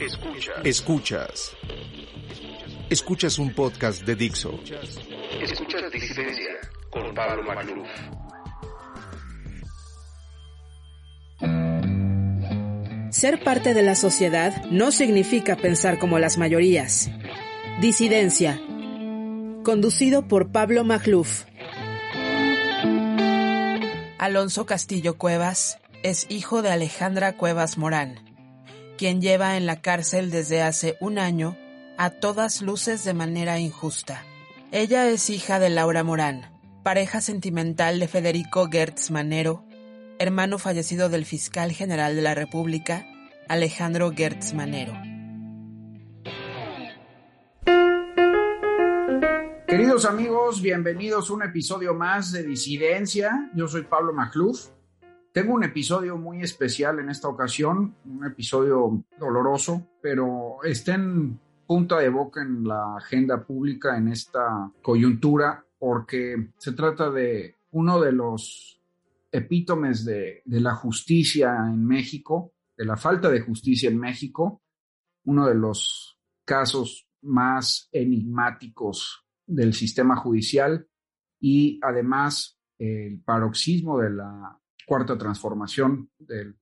Escuchas. Escuchas. Escuchas un podcast de Dixo. Escuchas Disidencia con Pablo Macluf. Ser parte de la sociedad no significa pensar como las mayorías. Disidencia. Conducido por Pablo Macluf. Alonso Castillo Cuevas es hijo de Alejandra Cuevas Morán, quien lleva en la cárcel desde hace un año a todas luces de manera injusta. Ella es hija de Laura Morán, pareja sentimental de Federico Gertz Manero, hermano fallecido del fiscal general de la República, Alejandro Gertz Manero. Queridos amigos, bienvenidos a un episodio más de Disidencia. Yo soy Pablo Macluf. Tengo un episodio muy especial en esta ocasión, un episodio doloroso, pero está en punta de boca en la agenda pública en esta coyuntura porque se trata de uno de los epítomes de, de la justicia en México, de la falta de justicia en México, uno de los casos más enigmáticos del sistema judicial y además el paroxismo de la cuarta transformación del,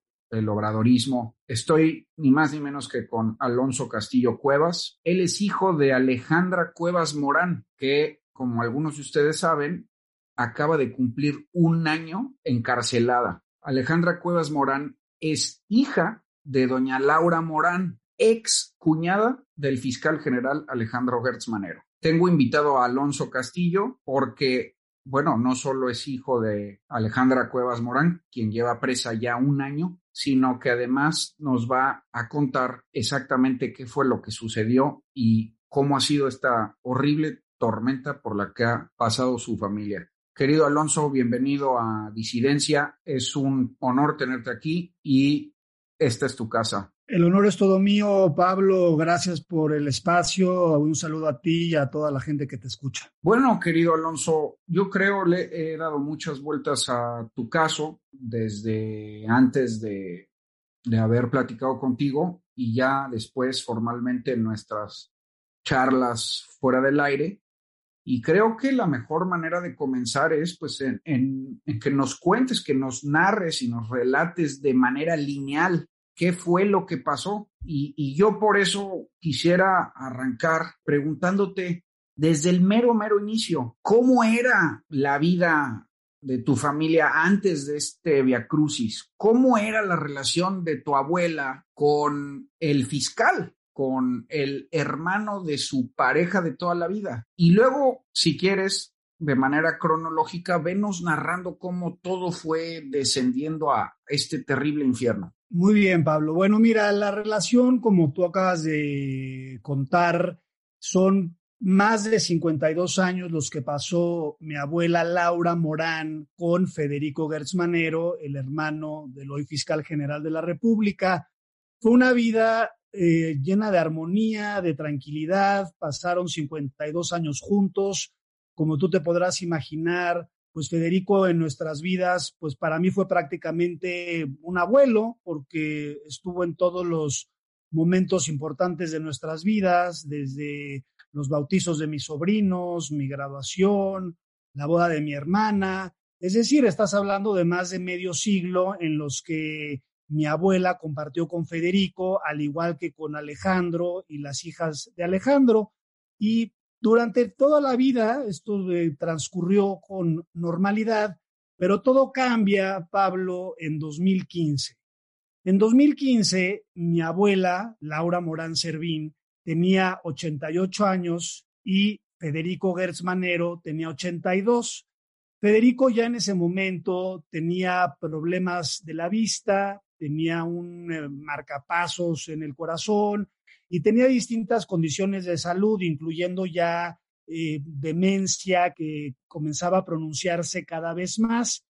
obradorismo. Estoy ni más ni menos que con Alonso Castillo Cuevas. Él es hijo de Alejandra Cuevas Morán, que, como algunos de ustedes saben, acaba de cumplir un año encarcelada. Alejandra Cuevas Morán es hija de doña Laura Morán, ex cuñada del fiscal general Alejandro Gertz Manero. Tengo invitado a Alonso Castillo porque, bueno, no solo es hijo de Alejandra Cuevas Morán, quien lleva presa ya un año, sino que además nos va a contar exactamente qué fue lo que sucedió y cómo ha sido esta horrible tormenta por la que ha pasado su familia. Querido Alonso, bienvenido a Disidencia. Es un honor tenerte aquí y esta es tu casa. El honor es todo mío, Pablo. Gracias por el espacio. Un saludo a ti y a toda la gente que te escucha. Bueno, querido Alonso, yo creo le he dado muchas vueltas a tu caso desde antes de, de haber platicado contigo y ya después formalmente en nuestras charlas fuera del aire. Y creo que la mejor manera de comenzar es pues en, en, en que nos cuentes, que nos narres y nos relates de manera lineal qué fue lo que pasó. Y, yo por eso quisiera arrancar preguntándote desde el mero, mero inicio, ¿cómo era la vida de tu familia antes de este Via Crucis? ¿Cómo era la relación de tu abuela con el fiscal? con el hermano de su pareja de toda la vida. Y luego, si quieres, de manera cronológica, venos narrando cómo todo fue descendiendo a este terrible infierno. Muy bien, Pablo. Bueno, mira, la relación, como tú acabas de contar, son más de 52 años los que pasó mi abuela Laura Morán con Federico Gertz Manero, el hermano del hoy fiscal general de la República. Fue una vida eh, llena de armonía, de tranquilidad. Pasaron 52 años juntos. Como tú te podrás imaginar, pues Federico en nuestras vidas, pues para mí fue prácticamente un abuelo, porque estuvo en todos los momentos importantes de nuestras vidas, desde los bautizos de mis sobrinos, mi graduación, la boda de mi hermana. Es decir, estás hablando de más de medio siglo en los que mi abuela compartió con Federico, al igual que con Alejandro y las hijas de Alejandro. Y durante toda la vida esto eh, transcurrió con normalidad, pero todo cambia, Pablo, en 2015. En 2015, mi abuela, Laura Morán Servín, tenía 88 años y Federico Gertz Manero tenía 82. Federico ya en ese momento tenía problemas de la vista, tenía un eh, marcapasos en el corazón y tenía distintas condiciones de salud, incluyendo ya eh, demencia que comenzaba a pronunciarse cada vez más.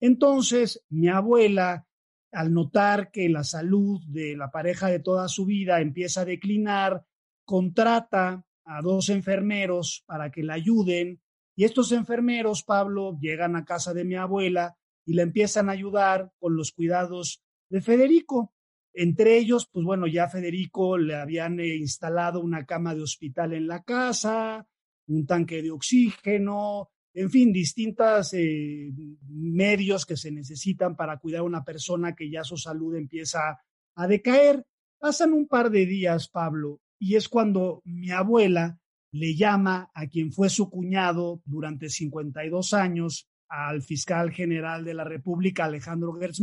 Entonces, mi abuela, al notar que la salud de la pareja de toda su vida empieza a declinar, contrata a dos enfermeros para que la ayuden y estos enfermeros, Pablo, llegan a casa de mi abuela y le empiezan a ayudar con los cuidados de Federico. Entre ellos, pues bueno, ya Federico le habían eh, instalado una cama de hospital en la casa, un tanque de oxígeno, en fin, distintos eh, medios que se necesitan para cuidar a una persona que ya su salud empieza a decaer. Pasan un par de días, Pablo, y es cuando mi abuela le llama a quien fue su cuñado durante 52 años, al fiscal general de la República, Alejandro Gertz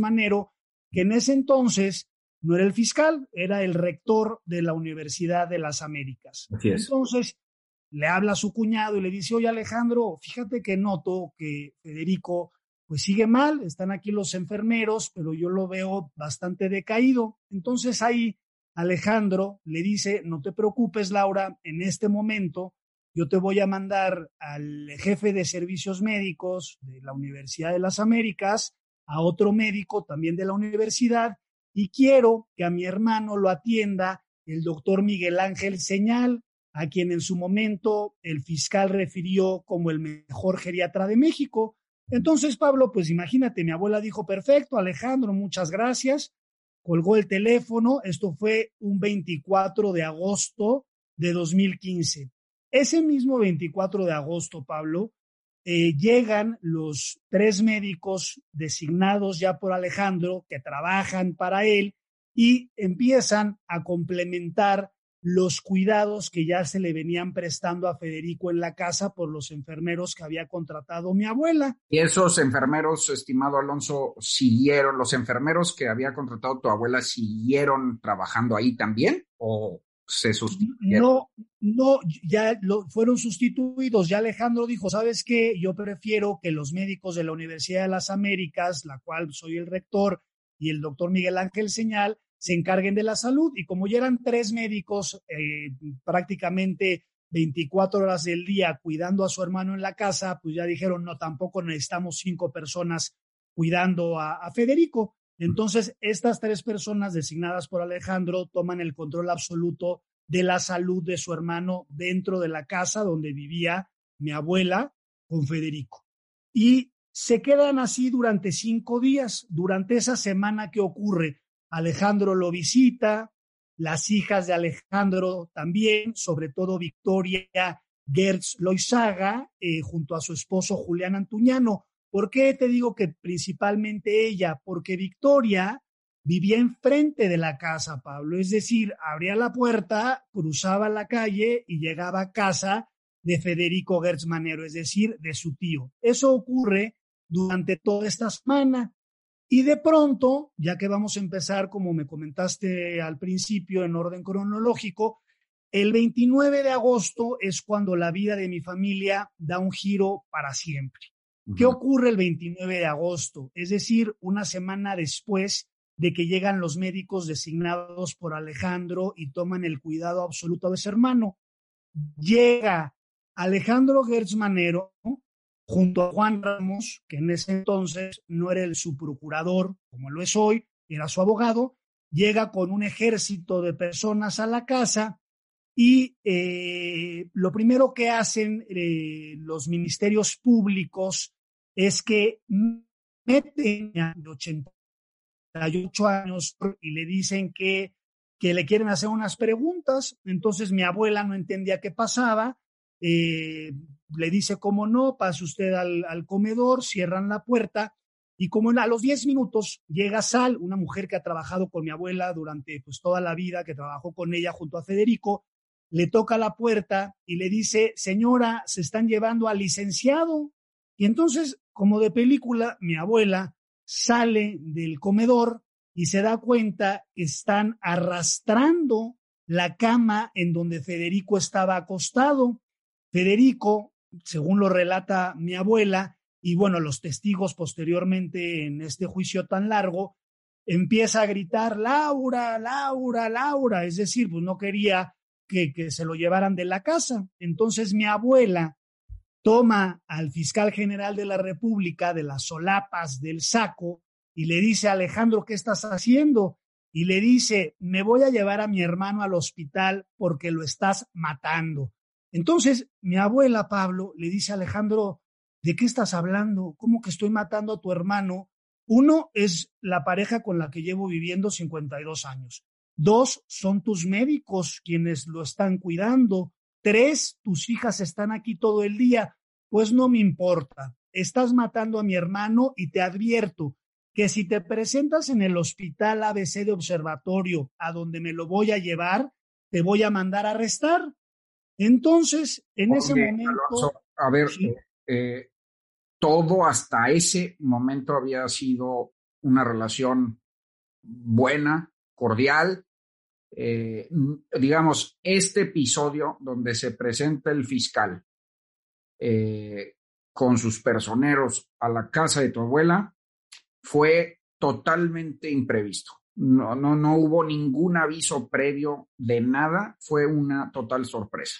que en ese entonces no era el fiscal, era el rector de la Universidad de las Américas. Entonces le habla a su cuñado y le dice, oye Alejandro, fíjate que noto que Federico pues sigue mal, están aquí los enfermeros, pero yo lo veo bastante decaído. Entonces ahí Alejandro le dice, no te preocupes, Laura, en este momento yo te voy a mandar al jefe de servicios médicos de la Universidad de las Américas, a otro médico también de la universidad, y quiero que a mi hermano lo atienda el doctor Miguel Ángel Señal, a quien en su momento el fiscal refirió como el mejor geriatra de México. Entonces, Pablo, pues imagínate, mi abuela dijo, perfecto, Alejandro, muchas gracias colgó el teléfono. Esto fue un 24 de agosto de 2015. Ese mismo 24 de agosto, Pablo, eh, llegan los tres médicos designados ya por Alejandro que trabajan para él y empiezan a complementar los cuidados que ya se le venían prestando a Federico en la casa por los enfermeros que había contratado mi abuela. ¿Y esos enfermeros, estimado Alonso, siguieron, los enfermeros que había contratado tu abuela, siguieron trabajando ahí también o se? No, no, ya lo, fueron sustituidos. Ya Alejandro dijo, ¿sabes qué? Yo prefiero que los médicos de la Universidad de las Américas, la cual soy el rector, y el doctor Miguel Ángel Señal, se encarguen de la salud. Y como ya eran tres médicos eh, prácticamente 24 horas del día cuidando a su hermano en la casa, pues ya dijeron, no, tampoco necesitamos cinco personas cuidando a, Federico. Entonces, estas tres personas designadas por Alejandro toman el control absoluto de la salud de su hermano dentro de la casa donde vivía mi abuela con Federico. Y se quedan así durante cinco días. Durante esa semana que ocurre Alejandro lo visita, las hijas de Alejandro también, sobre todo Victoria Gertz Loizaga, eh, junto a su esposo Julián Antuñano. ¿Por qué te digo que principalmente ella? Porque Victoria vivía enfrente de la casa, Pablo. Es decir, abría la puerta, cruzaba la calle y llegaba a casa de Federico Gertz Manero, es decir, de su tío. Eso ocurre durante toda esta semana. Y de pronto, ya que vamos a empezar, como me comentaste al principio, en orden cronológico, el 29 de agosto es cuando la vida de mi familia da un giro para siempre. ¿Qué ocurre el 29 de agosto? Es decir, una semana después de que llegan los médicos designados por Alejandro y toman el cuidado absoluto de su hermano. Llega Alejandro Gertz Manero, junto a Juan Ramos, que en ese entonces no era el su procurador, como lo es hoy, era su abogado, llega con un ejército de personas a la casa y eh, lo primero que hacen eh, los ministerios públicos es que meten a 88 años y le dicen que, que le quieren hacer unas preguntas. Entonces mi abuela no entendía qué pasaba. Eh, le dice cómo no, pase usted al, comedor, cierran la puerta y como a los 10 minutos llega Sal, una mujer que ha trabajado con mi abuela durante pues toda la vida, que trabajó con ella junto a Federico, le toca la puerta y le dice, señora, se están llevando al licenciado. Y entonces, como de película, mi abuela sale del comedor y se da cuenta que están arrastrando la cama en donde Federico estaba acostado. Federico según lo relata mi abuela, y bueno, los testigos posteriormente en este juicio tan largo, empieza a gritar, Laura, Laura, Laura, es decir, pues no quería que, se lo llevaran de la casa. Entonces mi abuela toma al fiscal general de la República de las solapas del saco y le dice, Alejandro, ¿qué estás haciendo? Y le dice, me voy a llevar a mi hermano al hospital porque lo estás matando. Entonces, mi abuela Pablo le dice Alejandro, ¿de qué estás hablando? ¿Cómo que estoy matando a tu hermano? Uno es la pareja con la que llevo viviendo 52 años. Dos, son tus médicos quienes lo están cuidando. Tres, tus hijas están aquí todo el día. Pues no me importa. Estás matando a mi hermano y te advierto que si te presentas en el hospital ABC de observatorio a donde me lo voy a llevar, te voy a mandar a arrestar. Entonces, en ese momento... a ver, eh, todo hasta ese momento había sido una relación buena, cordial. Eh, digamos, este episodio donde se presenta el fiscal eh, con sus personeros a la casa de tu abuela fue totalmente imprevisto. No, no, no hubo ningún aviso previo de nada, fue una total sorpresa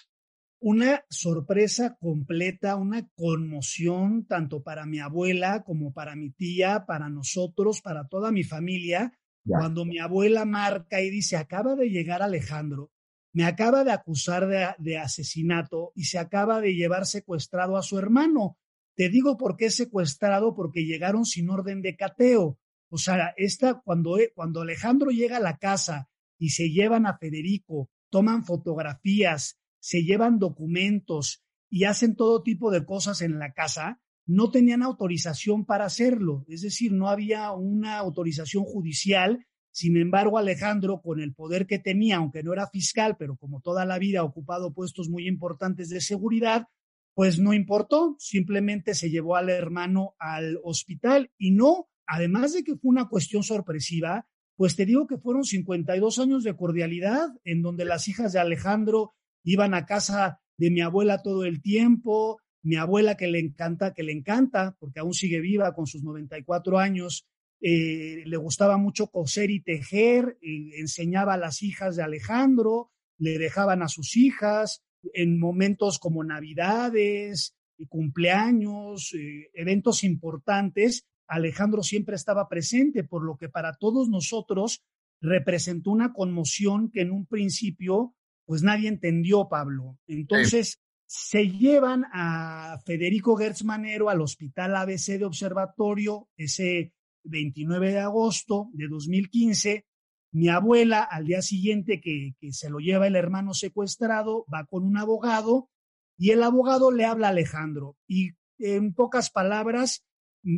una sorpresa completa, una conmoción tanto para mi abuela como para mi tía, para nosotros, para toda mi familia, cuando mi abuela marca y dice, acaba de llegar Alejandro, me acaba de acusar de, asesinato y se acaba de llevar secuestrado a su hermano. Te digo por qué secuestrado, porque llegaron sin orden de cateo. O sea, esta, cuando, cuando Alejandro llega a la casa y se llevan a Federico, toman fotografías, se llevan documentos y hacen todo tipo de cosas en la casa, no tenían autorización para hacerlo. Es decir, no había una autorización judicial. Sin embargo, Alejandro, con el poder que tenía, aunque no era fiscal, pero como toda la vida ha ocupado puestos muy importantes de seguridad, pues no importó, simplemente se llevó al hermano al hospital y no, además de que fue una cuestión sorpresiva, pues te digo que fueron 52 años de cordialidad en donde las hijas de Alejandro iban a casa de mi abuela todo el tiempo, mi abuela que le encanta, que le encanta, porque aún sigue viva con sus 94 años, eh, le gustaba mucho coser y tejer, eh, enseñaba a las hijas de Alejandro, le dejaban a sus hijas en momentos como Navidades, y cumpleaños, eh, eventos importantes, Alejandro siempre estaba presente, por lo que para todos nosotros representó una conmoción que en un principio pues nadie entendió, Pablo. Entonces, se llevan a Federico Gertz Manero al Hospital ABC de Observatorio ese 29 de agosto de 2015. Mi abuela, al día siguiente que, que se lo lleva el hermano secuestrado, va con un abogado y el abogado le habla a Alejandro. Y en pocas palabras,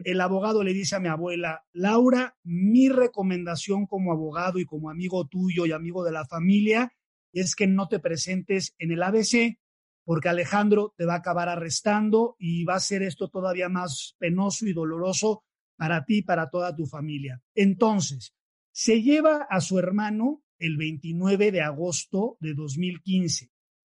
el abogado le dice a mi abuela, Laura, mi recomendación como abogado y como amigo tuyo y amigo de la familia es que no te presentes en el ABC porque Alejandro te va a acabar arrestando y va a ser esto todavía más penoso y doloroso para ti y para toda tu familia. Entonces, se lleva a su hermano el 29 de agosto de 2015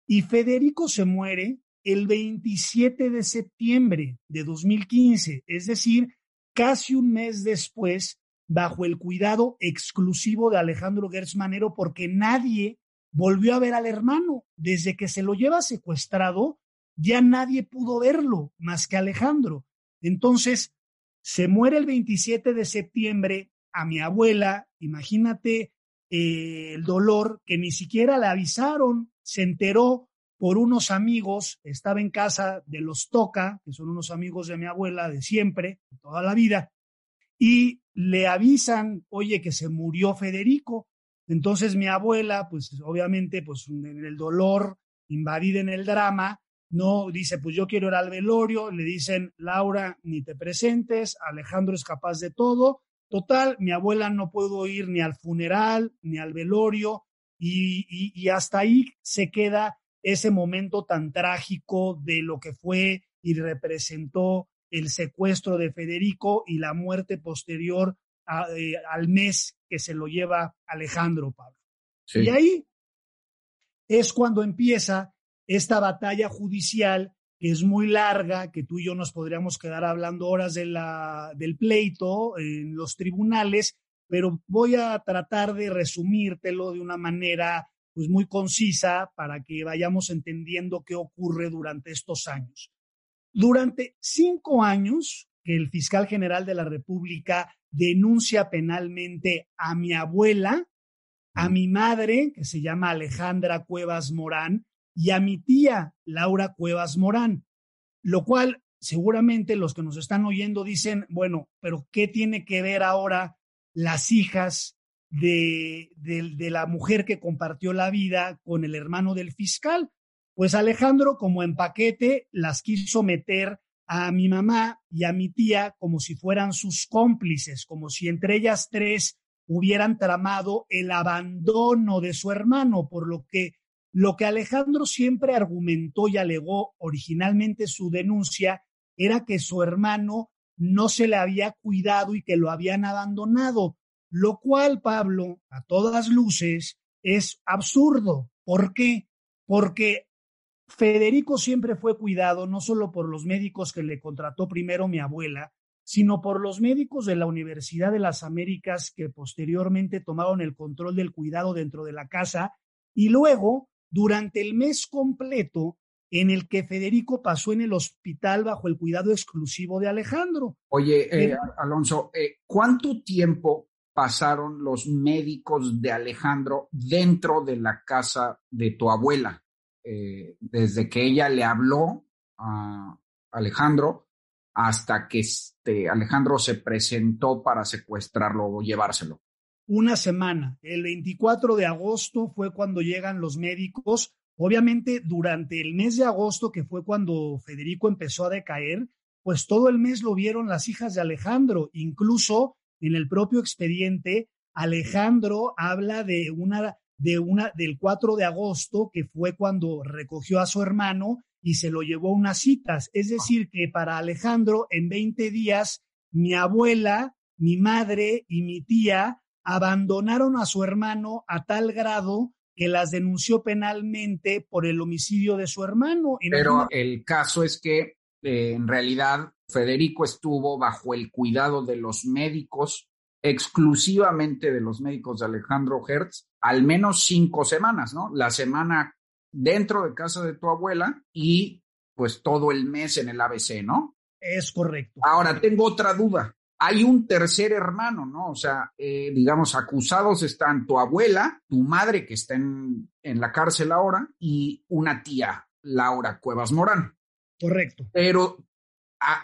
y Federico se muere el 27 de septiembre de 2015, es decir, casi un mes después, bajo el cuidado exclusivo de Alejandro Gersmanero, porque nadie volvió a ver al hermano. Desde que se lo lleva secuestrado, ya nadie pudo verlo más que Alejandro. Entonces, se muere el 27 de septiembre a mi abuela, imagínate eh, el dolor que ni siquiera le avisaron, se enteró por unos amigos, estaba en casa de los Toca, que son unos amigos de mi abuela de siempre, de toda la vida, y le avisan, oye, que se murió Federico. Entonces mi abuela, pues obviamente, pues en el dolor, invadida en el drama, no dice, pues yo quiero ir al velorio, le dicen, Laura, ni te presentes, Alejandro es capaz de todo. Total, mi abuela no pudo ir ni al funeral, ni al velorio, y, y hasta ahí se queda ese momento tan trágico de lo que fue y representó el secuestro de Federico y la muerte posterior eh, al mes que se lo lleva Alejandro Pablo. Y ahí es cuando empieza esta batalla judicial que es muy larga, que tú y yo nos podríamos quedar hablando horas de la, del pleito en los tribunales, pero voy a tratar de resumírtelo de una manera pues muy concisa para que vayamos entendiendo qué ocurre durante estos años. Durante cinco años que el fiscal general de la República denuncia penalmente a mi abuela, a mi madre, que se llama Alejandra Cuevas Morán, y a mi tía, Laura Cuevas Morán, lo cual seguramente los que nos están oyendo dicen, bueno, pero ¿qué tiene que ver ahora las hijas de, de, la mujer que compartió la vida con el hermano del fiscal? Pues Alejandro, como en paquete, las quiso meter a mi mamá y a mi tía como si fueran sus cómplices, como si entre ellas tres hubieran tramado el abandono de su hermano, por lo que lo que Alejandro siempre argumentó y alegó originalmente su denuncia era que su hermano no se le había cuidado y que lo habían abandonado, lo cual, Pablo, a todas luces, es absurdo. ¿Por qué? Porque Federico siempre fue cuidado no solo por los médicos que le contrató primero mi abuela, sino por los médicos de la Universidad de las Américas que posteriormente tomaron el control del cuidado dentro de la casa y luego durante el mes completo en el que Federico pasó en el hospital bajo el cuidado exclusivo de Alejandro. Oye, eh, Alonso, eh, ¿cuánto tiempo pasaron los médicos de Alejandro dentro de la casa de tu abuela? Eh, desde que ella le habló a Alejandro hasta que este Alejandro se presentó para secuestrarlo o llevárselo una semana. El 24 de agosto fue cuando llegan los médicos. Obviamente, durante el mes de agosto, que fue cuando Federico empezó a decaer, pues todo el mes lo vieron las hijas de Alejandro. Incluso en el propio expediente, Alejandro habla de una, de una, del 4 de agosto, que fue cuando recogió a su hermano y se lo llevó a unas citas. Es decir, que para Alejandro, en 20 días, mi abuela, mi madre y mi tía abandonaron a su hermano a tal grado que las denunció penalmente por el homicidio de su hermano. Pero el caso es que eh, en realidad Federico estuvo bajo el cuidado de los médicos, exclusivamente de los médicos de Alejandro Hertz, al menos cinco semanas, ¿no? La semana dentro de casa de tu abuela y pues todo el mes en el ABC, ¿no? Es correcto. Ahora, tengo otra duda hay un tercer hermano, ¿no? O sea, eh, digamos, acusados están tu abuela, tu madre que está en, en la cárcel ahora y una tía, Laura Cuevas Morán. Correcto. Pero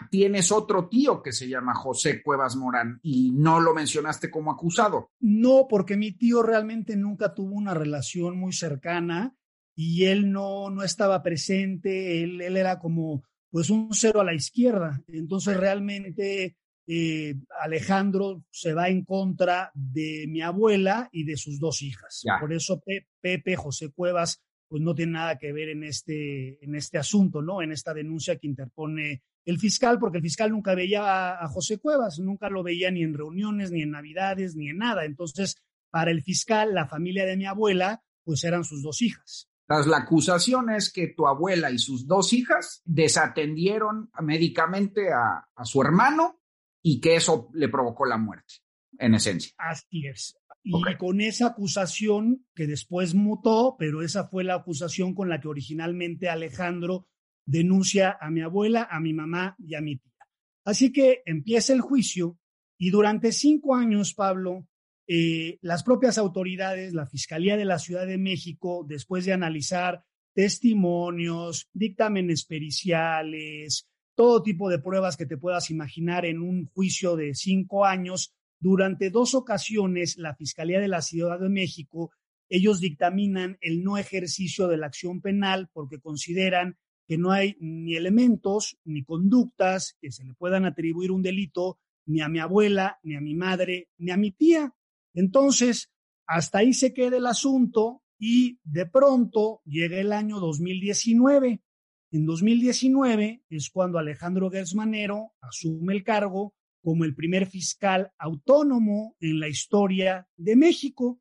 tienes otro tío que se llama José Cuevas Morán y no lo mencionaste como acusado. No, porque mi tío realmente nunca tuvo una relación muy cercana y él no, no estaba presente, él, él era como pues un cero a la izquierda. Entonces realmente eh, Alejandro se va en contra de mi abuela y de sus dos hijas. Por eso Pepe, José Cuevas, pues no tiene nada que ver en este, en este asunto, ¿no? En esta denuncia que interpone el fiscal, porque el fiscal nunca veía a, José Cuevas, nunca lo veía ni en reuniones, ni en navidades, ni en nada. Entonces, para el fiscal, la familia de mi abuela, pues eran sus dos hijas. la acusación es que tu abuela y sus dos hijas desatendieron médicamente a, a su hermano y que eso le provocó la muerte, en esencia. Así es. Y con esa acusación que después mutó, pero esa fue la acusación con la que originalmente Alejandro denuncia a mi abuela, a mi mamá y a mi tía. Así que empieza el juicio y durante cinco años, Pablo, eh, las propias autoridades, la Fiscalía de la Ciudad de México, después de analizar testimonios, dictámenes periciales, todo tipo de pruebas que te puedas imaginar en un juicio de cinco años. Durante dos ocasiones, la Fiscalía de la Ciudad de México, ellos dictaminan el no ejercicio de la acción penal porque consideran no hay ni elementos ni conductas que se le puedan atribuir un delito ni a mi abuela, ni a mi madre, ni a mi tía. Entonces, hasta ahí se queda el asunto y de pronto llega el año 2019 en 2019 es cuando Alejandro Gersmanero asume el cargo como el primer fiscal autónomo en la historia de México.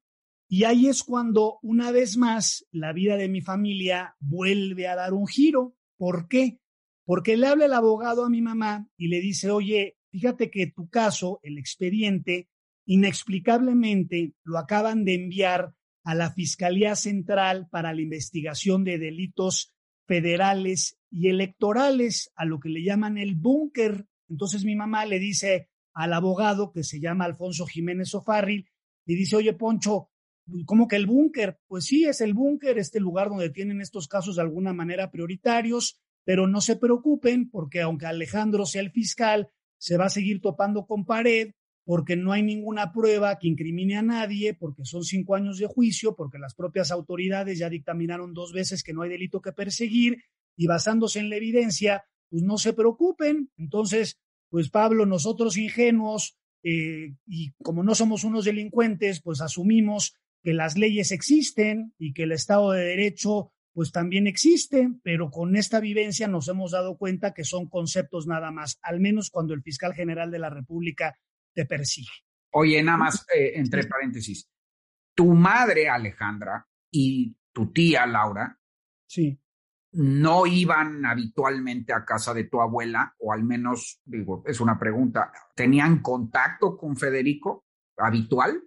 Y ahí es cuando, una vez más, la vida de mi familia vuelve a dar un giro. ¿Por qué? Porque le habla el abogado a mi mamá y le dice, oye, fíjate que tu caso, el expediente, Inexplicablemente lo acaban de enviar a la Fiscalía Central para la investigación de delitos federales y electorales, a lo que le llaman el búnker. Entonces mi mamá le dice al abogado que se llama Alfonso Jiménez Ofarril, y dice, oye Poncho, ¿cómo que el búnker? Pues sí, es el búnker, este lugar donde tienen estos casos de alguna manera prioritarios, pero no se preocupen porque aunque Alejandro sea el fiscal, se va a seguir topando con pared porque no hay ninguna prueba que incrimine a nadie, porque son cinco años de juicio, porque las propias autoridades ya dictaminaron dos veces que no hay delito que perseguir y basándose en la evidencia, pues no se preocupen. Entonces, pues Pablo, nosotros ingenuos, eh, y como no somos unos delincuentes, pues asumimos que las leyes existen y que el Estado de Derecho pues también existe, pero con esta vivencia nos hemos dado cuenta que son conceptos nada más, al menos cuando el fiscal general de la República te persigue. Oye, nada más, eh, entre paréntesis, tu madre Alejandra y tu tía Laura, sí. no iban habitualmente a casa de tu abuela, o al menos, digo, es una pregunta, ¿tenían contacto con Federico habitual?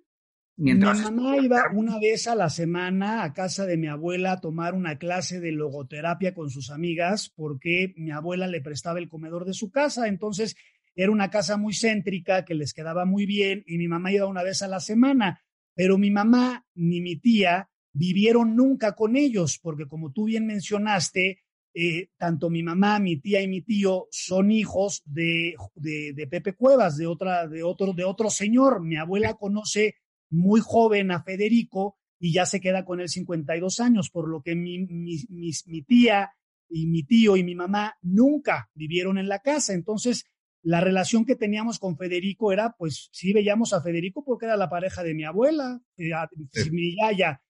Mientras mi mamá iba una vez a la semana a casa de mi abuela a tomar una clase de logoterapia con sus amigas porque mi abuela le prestaba el comedor de su casa. Entonces era una casa muy céntrica que les quedaba muy bien y mi mamá iba una vez a la semana, pero mi mamá ni mi tía vivieron nunca con ellos, porque como tú bien mencionaste, eh, tanto mi mamá, mi tía y mi tío son hijos de, de, Pepe Cuevas, de, otra, de, otro, de otro señor. Mi abuela conoce muy joven a Federico y ya se queda con él 52 años, por lo que mi, mi, mi tía y mi tío y mi mamá nunca vivieron en la casa. Entonces, la relación que teníamos con Federico era, pues sí veíamos a Federico porque era la pareja de mi abuela, eh, mi yaya,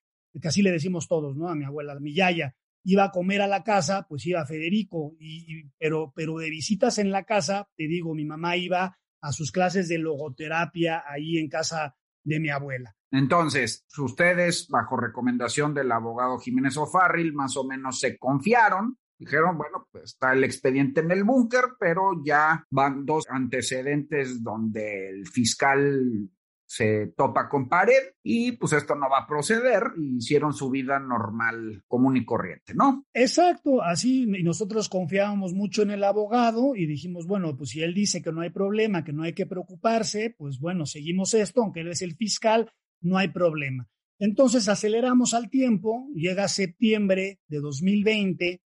que así le decimos todos, ¿no? A mi abuela, mi yaya, iba a comer a la casa, pues iba Federico, y, pero, pero de visitas en la casa, te digo, mi mamá iba a sus clases de logoterapia ahí en casa de mi abuela. Entonces, ustedes, bajo recomendación del abogado Jiménez O'Farrill, más o menos se confiaron Dijeron, bueno, pues está el expediente en el búnker, pero ya van dos antecedentes donde el fiscal se topa con pared y pues esto no va a proceder y hicieron su vida normal, común y corriente, ¿no? Exacto, así y nosotros confiábamos mucho en el abogado y dijimos, bueno, pues si él dice que no hay problema, que no hay que preocuparse, pues bueno, seguimos esto, aunque él es el fiscal, no hay problema. Entonces aceleramos al tiempo, llega septiembre de 2020,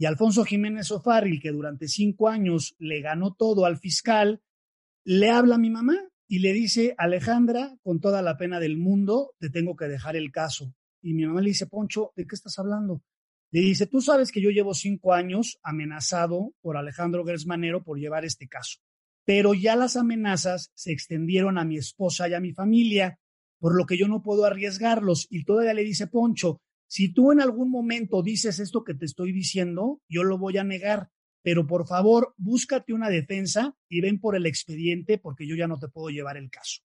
y Alfonso Jiménez Ofarril, que durante cinco años le ganó todo al fiscal, le habla a mi mamá y le dice, Alejandra, con toda la pena del mundo, te tengo que dejar el caso. Y mi mamá le dice, Poncho, ¿de qué estás hablando? Le dice, tú sabes que yo llevo cinco años amenazado por Alejandro Gersmanero por llevar este caso, pero ya las amenazas se extendieron a mi esposa y a mi familia, por lo que yo no puedo arriesgarlos. Y todavía le dice, Poncho, si tú en algún momento dices esto que te estoy diciendo, yo lo voy a negar, pero por favor, búscate una defensa y ven por el expediente porque yo ya no te puedo llevar el caso.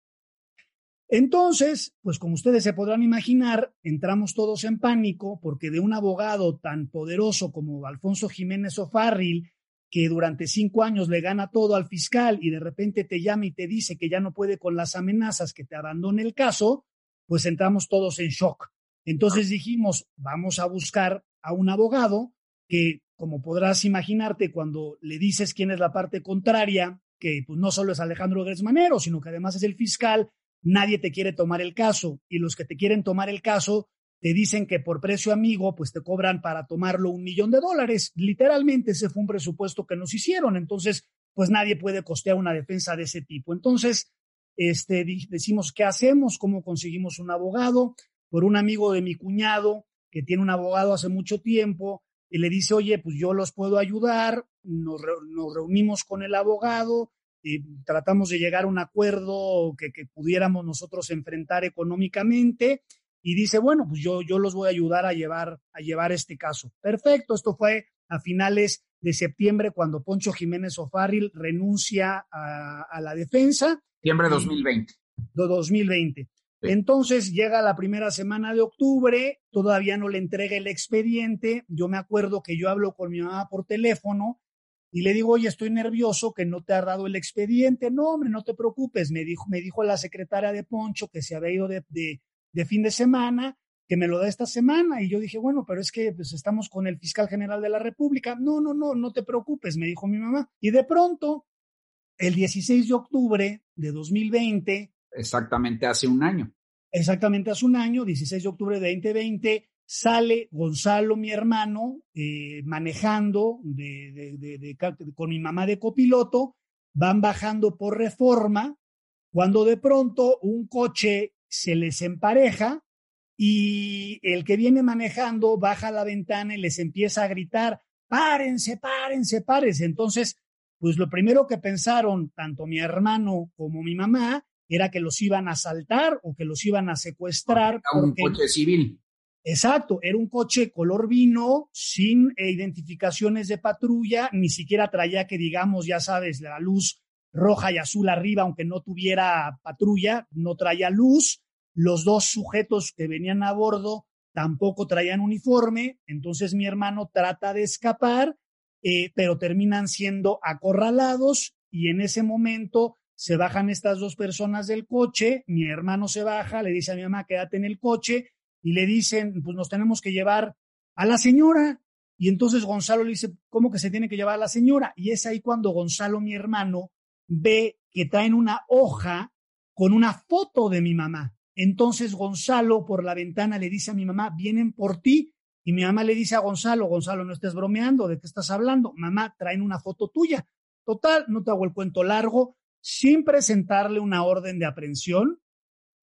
Entonces, pues como ustedes se podrán imaginar, entramos todos en pánico porque de un abogado tan poderoso como Alfonso Jiménez O'Farrill, que durante cinco años le gana todo al fiscal y de repente te llama y te dice que ya no puede con las amenazas, que te abandone el caso, pues entramos todos en shock. Entonces dijimos, vamos a buscar a un abogado que, como podrás imaginarte, cuando le dices quién es la parte contraria, que pues, no solo es Alejandro Gresmanero, sino que además es el fiscal, nadie te quiere tomar el caso. Y los que te quieren tomar el caso te dicen que por precio amigo, pues te cobran para tomarlo un millón de dólares. Literalmente ese fue un presupuesto que nos hicieron. Entonces, pues nadie puede costear una defensa de ese tipo. Entonces, este, decimos, ¿qué hacemos? ¿Cómo conseguimos un abogado? por un amigo de mi cuñado que tiene un abogado hace mucho tiempo y le dice, oye, pues yo los puedo ayudar, nos, reunimos con el abogado y tratamos de llegar a un acuerdo que, pudiéramos nosotros enfrentar económicamente y dice, bueno, pues yo, yo los voy a ayudar a llevar, a llevar este caso. Perfecto, esto fue a finales de septiembre cuando Poncho Jiménez Ofarril renuncia a, la defensa. Septiembre de 2020. De 2020. Entonces llega la primera semana de octubre, todavía no le entrega el expediente. Yo me acuerdo que yo hablo con mi mamá por teléfono Y le digo, oye, estoy nervioso que no te ha dado el expediente. No, hombre, no te preocupes. Me dijo, me dijo la secretaria de Poncho que se había ido de, fin de semana, que me lo da esta semana. Y yo dije, bueno, pero es que pues, estamos con el fiscal general de la República. No, no, no, no te preocupes, me dijo mi mamá. Y de pronto, el 16 de octubre de 2020. Exactamente hace un año. Exactamente hace un año, 16 de octubre de 2020 sale Gonzalo, mi hermano, eh, manejando con mi mamá de copiloto, van bajando por reforma, cuando de pronto un coche se les empareja y el que viene manejando baja la ventana y les empieza a gritar, párense, párense, párense. Entonces, pues lo primero que pensaron tanto mi hermano como mi mamá era que los iban a asaltar o que los iban a secuestrar. un coche civil. Exacto, era un coche color vino, sin eh, identificaciones de patrulla, ni siquiera traía que digamos, ya sabes, la luz roja y azul arriba, aunque no tuviera patrulla, no traía luz. Los dos sujetos que venían a bordo tampoco traían uniforme, entonces mi hermano trata de escapar, eh, pero terminan siendo acorralados y en ese momento se bajan estas dos personas del coche, mi hermano se baja, le dice a mi mamá, quédate en el coche, y le dicen, pues nos tenemos que llevar a la señora. Y entonces Gonzalo le dice, ¿cómo que se tiene que llevar a la señora? Y es ahí cuando Gonzalo, mi hermano, ve que traen una hoja con una foto de mi mamá. Entonces Gonzalo por la ventana le dice a mi mamá, vienen por ti. Y mi mamá le dice a Gonzalo, Gonzalo, no estés bromeando, ¿de qué estás hablando? Mamá, traen una foto tuya. Total, no te hago el cuento largo, sin presentarle una orden de aprehensión,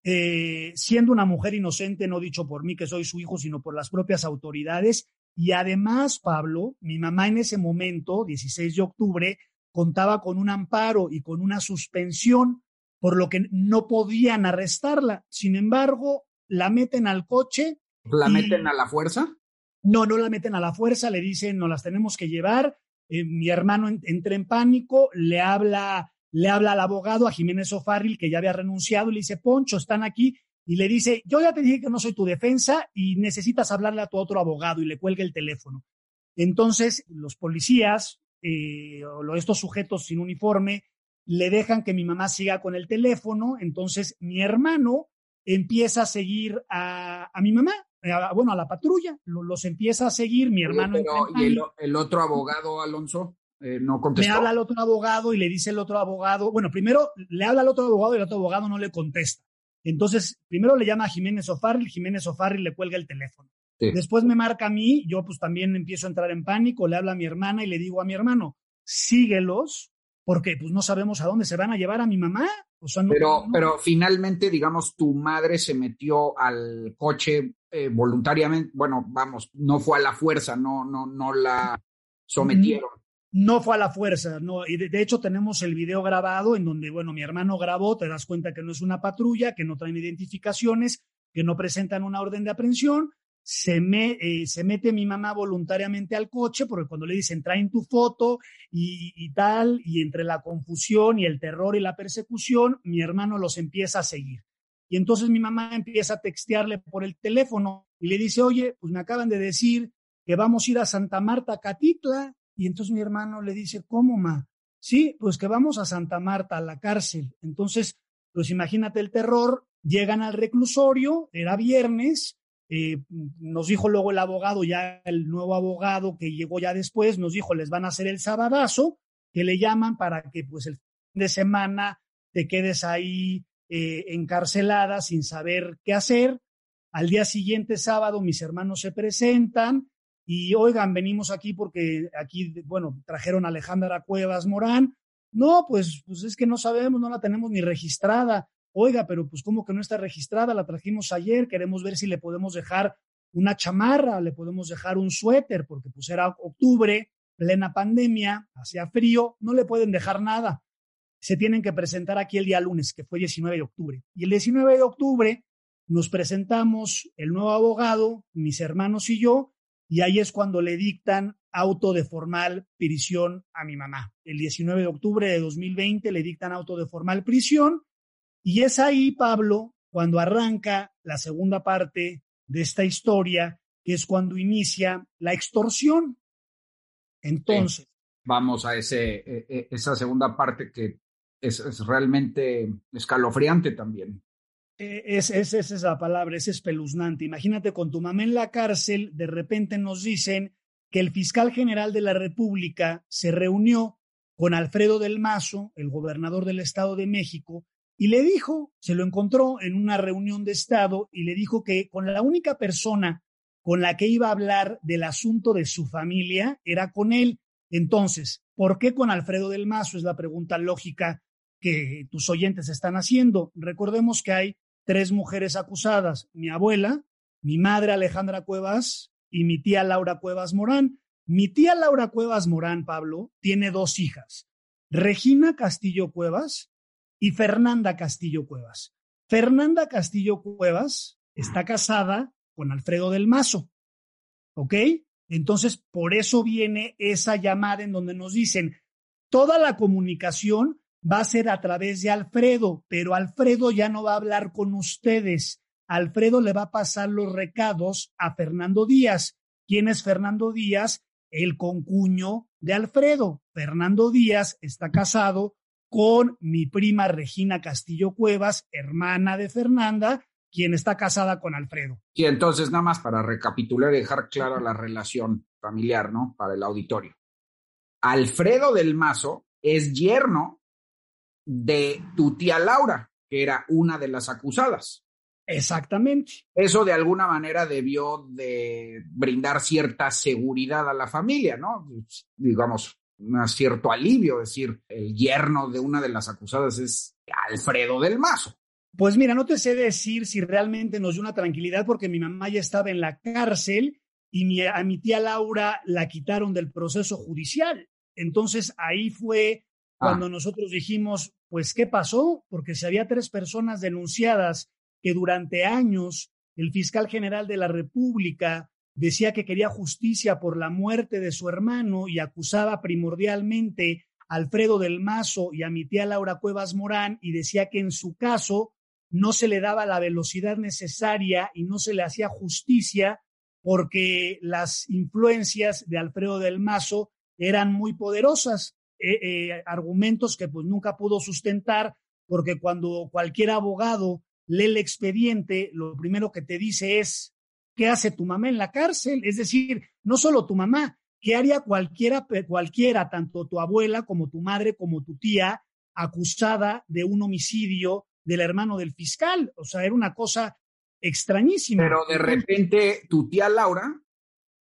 eh, siendo una mujer inocente, no dicho por mí que soy su hijo, sino por las propias autoridades. Y además, Pablo, mi mamá en ese momento, 16 de octubre, contaba con un amparo y con una suspensión, por lo que no podían arrestarla. Sin embargo, la meten al coche. ¿La meten a la fuerza? No, no la meten a la fuerza, le dicen, no las tenemos que llevar. Eh, mi hermano entra en pánico, le habla le habla al abogado, a Jiménez O'Farrill, que ya había renunciado, y le dice, Poncho, están aquí, y le dice, yo ya te dije que no soy tu defensa y necesitas hablarle a tu otro abogado, y le cuelga el teléfono. Entonces, los policías, eh, o estos sujetos sin uniforme, le dejan que mi mamá siga con el teléfono, entonces mi hermano empieza a seguir a, mi mamá, bueno, a la patrulla, los empieza a seguir, mi hermano. ¿Y el otro abogado, Alonso? Eh, no contestó. Le habla al otro abogado y le dice el otro abogado, bueno, primero le habla al otro abogado y el otro abogado no le contesta. Entonces, primero le llama a Jiménez O'Farrill, Jiménez O'Farrill le cuelga el teléfono. Después me marca a mí, yo pues también empiezo a entrar en pánico, le habla a mi hermana y le digo a mi hermano, síguelos, porque pues no sabemos a dónde se van a llevar a mi mamá. pero, pero finalmente, digamos, tu madre se metió al coche eh, voluntariamente, bueno, vamos, no fue a la fuerza, no, no, no la sometieron no fue a la fuerza, no, y de, hecho tenemos el video grabado en donde, bueno, mi hermano grabó, te das cuenta que no es una patrulla, que no traen identificaciones, que no presentan una orden de aprehensión, se, me, eh, se mete mi mamá voluntariamente al coche, porque cuando le dicen traen tu foto y, y tal, y entre la confusión y el terror y la persecución, mi hermano los empieza a seguir. Y entonces mi mamá empieza a textearle por el teléfono y le dice, oye, pues me acaban de decir que vamos a ir a Santa Marta, Catitla, y entonces mi hermano le dice, ¿cómo, ma? Sí, pues que vamos a Santa Marta, a la cárcel. Entonces, pues imagínate el terror, llegan al reclusorio, era viernes, eh, nos dijo luego el abogado, ya el nuevo abogado que llegó ya después, nos dijo, les van a hacer el sabadazo, que le llaman para que pues el fin de semana te quedes ahí eh, encarcelada sin saber qué hacer. Al día siguiente, sábado, mis hermanos se presentan, y oigan, venimos aquí porque aquí, bueno, trajeron a Alejandra Cuevas Morán. No, pues, pues es que no sabemos, no la tenemos ni registrada. Oiga, pero pues como que no está registrada, la trajimos ayer, queremos ver si le podemos dejar una chamarra, le podemos dejar un suéter, porque pues era octubre, plena pandemia, hacía frío, no le pueden dejar nada. Se tienen que presentar aquí el día lunes, que fue 19 de octubre. Y el 19 de octubre nos presentamos el nuevo abogado, mis hermanos y yo, y ahí es cuando le dictan auto de formal prisión a mi mamá. El 19 de octubre de 2020 le dictan auto de formal prisión y es ahí, Pablo, cuando arranca la segunda parte de esta historia, que es cuando inicia la extorsión. Entonces, vamos a ese, e, e, esa segunda parte que es, es realmente escalofriante también. Es, es, es, esa palabra, es espeluznante. Imagínate con tu mamá en la cárcel, de repente nos dicen que el fiscal general de la República se reunió con Alfredo del Mazo, el gobernador del Estado de México, y le dijo, se lo encontró en una reunión de Estado y le dijo que con la única persona con la que iba a hablar del asunto de su familia era con él. Entonces, ¿por qué con Alfredo del Mazo? Es la pregunta lógica que tus oyentes están haciendo. Recordemos que hay tres mujeres acusadas, mi abuela, mi madre Alejandra Cuevas y mi tía Laura Cuevas Morán. Mi tía Laura Cuevas Morán, Pablo, tiene dos hijas, Regina Castillo Cuevas y Fernanda Castillo Cuevas. Fernanda Castillo Cuevas está casada con Alfredo del Mazo. ¿Ok? Entonces, por eso viene esa llamada en donde nos dicen, toda la comunicación va a ser a través de Alfredo, pero Alfredo ya no va a hablar con ustedes. Alfredo le va a pasar los recados a Fernando Díaz. ¿Quién es Fernando Díaz? El concuño de Alfredo. Fernando Díaz está casado con mi prima Regina Castillo Cuevas, hermana de Fernanda, quien está casada con Alfredo. Y entonces nada más para recapitular y dejar clara la relación familiar, ¿no? Para el auditorio. Alfredo del Mazo es yerno de tu tía Laura, que era una de las acusadas. Exactamente. Eso de alguna manera debió de brindar cierta seguridad a la familia, ¿no? Digamos, un cierto alivio, es decir, el yerno de una de las acusadas es Alfredo del Mazo. Pues mira, no te sé decir si realmente nos dio una tranquilidad porque mi mamá ya estaba en la cárcel y a mi tía Laura la quitaron del proceso judicial. Entonces ahí fue cuando ah. nosotros dijimos, pues, ¿qué pasó? Porque si había tres personas denunciadas que durante años el fiscal general de la República decía que quería justicia por la muerte de su hermano y acusaba primordialmente a Alfredo del Mazo y a mi tía Laura Cuevas Morán y decía que en su caso no se le daba la velocidad necesaria y no se le hacía justicia porque las influencias de Alfredo del Mazo eran muy poderosas, eh, eh, argumentos que pues nunca pudo sustentar porque cuando cualquier abogado lee el expediente, lo primero que te dice es ¿Qué hace tu mamá en la cárcel? Es decir, no solo tu mamá, ¿qué haría cualquiera, cualquiera, tanto tu abuela como tu madre como tu tía, acusada de un homicidio del hermano del fiscal? O sea, era una cosa extrañísima. Pero de repente tu tía Laura,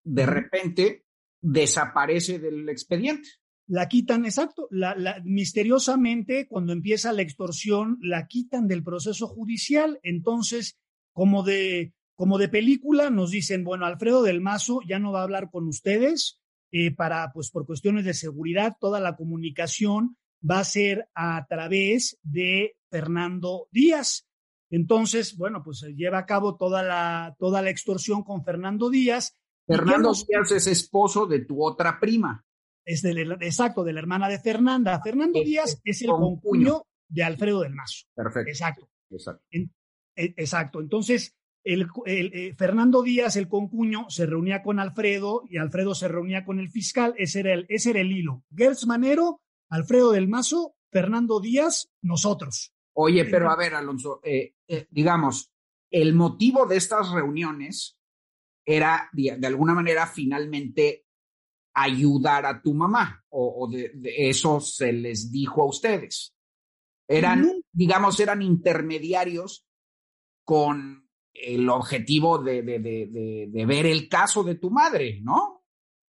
de repente, desaparece del expediente. La quitan, exacto, la, misteriosamente cuando empieza la extorsión, la quitan del proceso judicial. Entonces, como de como de película, nos dicen, bueno, Alfredo del Mazo ya no va a hablar con ustedes eh, para, pues por cuestiones de seguridad, toda la comunicación va a ser a través de Fernando Díaz. Entonces, bueno, pues se lleva a cabo toda la, toda la extorsión con Fernando Díaz. Fernando Díaz es esposo de tu otra prima. Es del, exacto, de la hermana de Fernanda. Fernando Díaz es el concuño de Alfredo del Mazo. Perfecto. Exacto. Exacto. E, exacto. Entonces, el, eh, Fernando Díaz, el concuño, se reunía con Alfredo y Alfredo se reunía con el fiscal. Ese era el, ese era el hilo. Gertz Manero, Alfredo del Mazo, Fernando Díaz, nosotros. Oye, pero a ver, Alonso, eh, eh, digamos, el motivo de estas reuniones era, de, alguna manera, finalmente ayudar a tu mamá, o, de, eso se les dijo a ustedes. Eran, digamos, eran intermediarios con el objetivo de, de, ver el caso de tu madre, ¿no?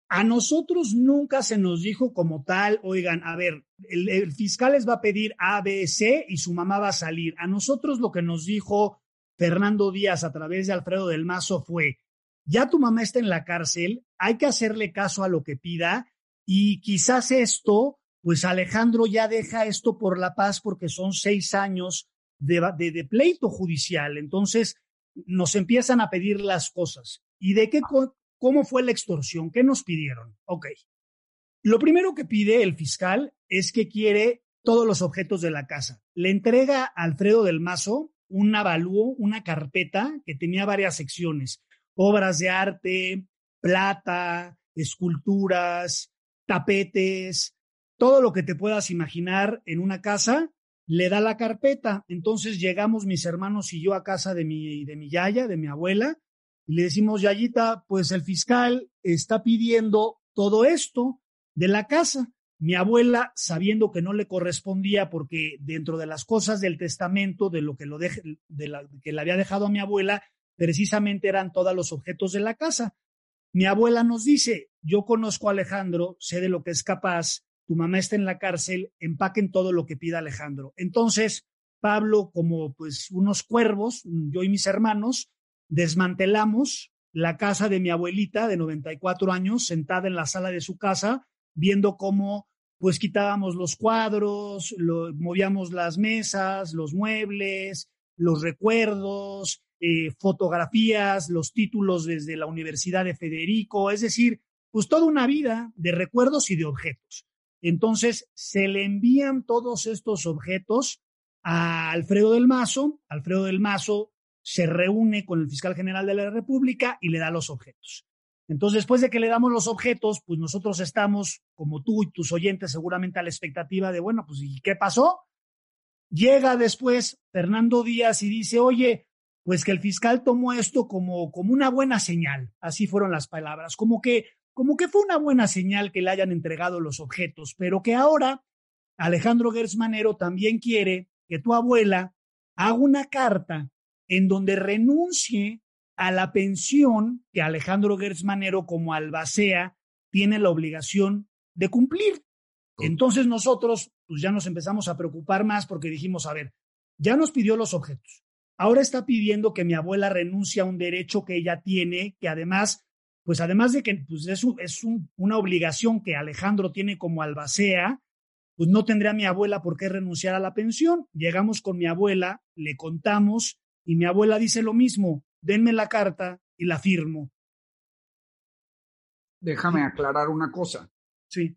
A nosotros nunca se nos dijo como tal, oigan, a ver, el, fiscal les va a pedir A, B, C y su mamá va a salir. A nosotros lo que nos dijo Fernando Díaz a través de Alfredo del Mazo fue, ya tu mamá está en la cárcel, hay que hacerle caso a lo que pida y quizás esto, pues Alejandro ya deja esto por la paz porque son seis años de, pleito judicial. Entonces, nos empiezan a pedir las cosas. ¿Y de qué, cómo fue la extorsión? ¿Qué nos pidieron? Ok. Lo primero que pide el fiscal es que quiere todos los objetos de la casa. Le entrega a Alfredo del Mazo un avalúo, una carpeta que tenía varias secciones, obras de arte, plata, esculturas, tapetes, todo lo que te puedas imaginar en una casa, le da la carpeta. Entonces llegamos mis hermanos y yo a casa de mi, de mi yaya, de mi abuela, y le decimos, Yayita, pues el fiscal está pidiendo todo esto de la casa. Mi abuela, sabiendo que no le correspondía, porque dentro de las cosas del testamento, de lo que, lo de la, que le había dejado a mi abuela, precisamente eran todos los objetos de la casa. Mi abuela nos dice, yo conozco a Alejandro, sé de lo que es capaz, tu mamá está en la cárcel, empaquen todo lo que pida Alejandro. Entonces, Pablo, como pues unos cuervos, yo y mis hermanos, desmantelamos la casa de mi abuelita de 94 años, sentada en la sala de su casa, viendo cómo pues quitábamos los cuadros, movíamos las mesas, los muebles, los recuerdos, eh, fotografías, los títulos desde la Universidad de Federico, es decir, pues toda una vida de recuerdos y de objetos. Entonces se le envían todos estos objetos a Alfredo del Mazo. Alfredo del Mazo se reúne con el fiscal general de la República y le da los objetos. Entonces, después de que le damos los objetos, pues nosotros estamos, como tú y tus oyentes, seguramente a la expectativa de, bueno, pues ¿y qué pasó? Llega después Fernando Díaz y dice, oye, pues que el fiscal tomó esto como, como una buena señal. Así fueron las palabras, como que, como que fue una buena señal que le hayan entregado los objetos, pero que ahora Alejandro Gersmanero también quiere que tu abuela haga una carta en donde renuncie a la pensión que Alejandro Gersmanero como albacea tiene la obligación de cumplir. Entonces nosotros pues ya nos empezamos a preocupar más porque dijimos, a ver, ya nos pidió los objetos. Ahora está pidiendo que mi abuela renuncie a un derecho que ella tiene, que además, pues además de que pues es, es una obligación que Alejandro tiene como albacea, pues no tendría mi abuela por qué renunciar a la pensión. Llegamos con mi abuela, le contamos y mi abuela dice lo mismo, denme la carta y la firmo. Déjame aclarar una cosa. Sí.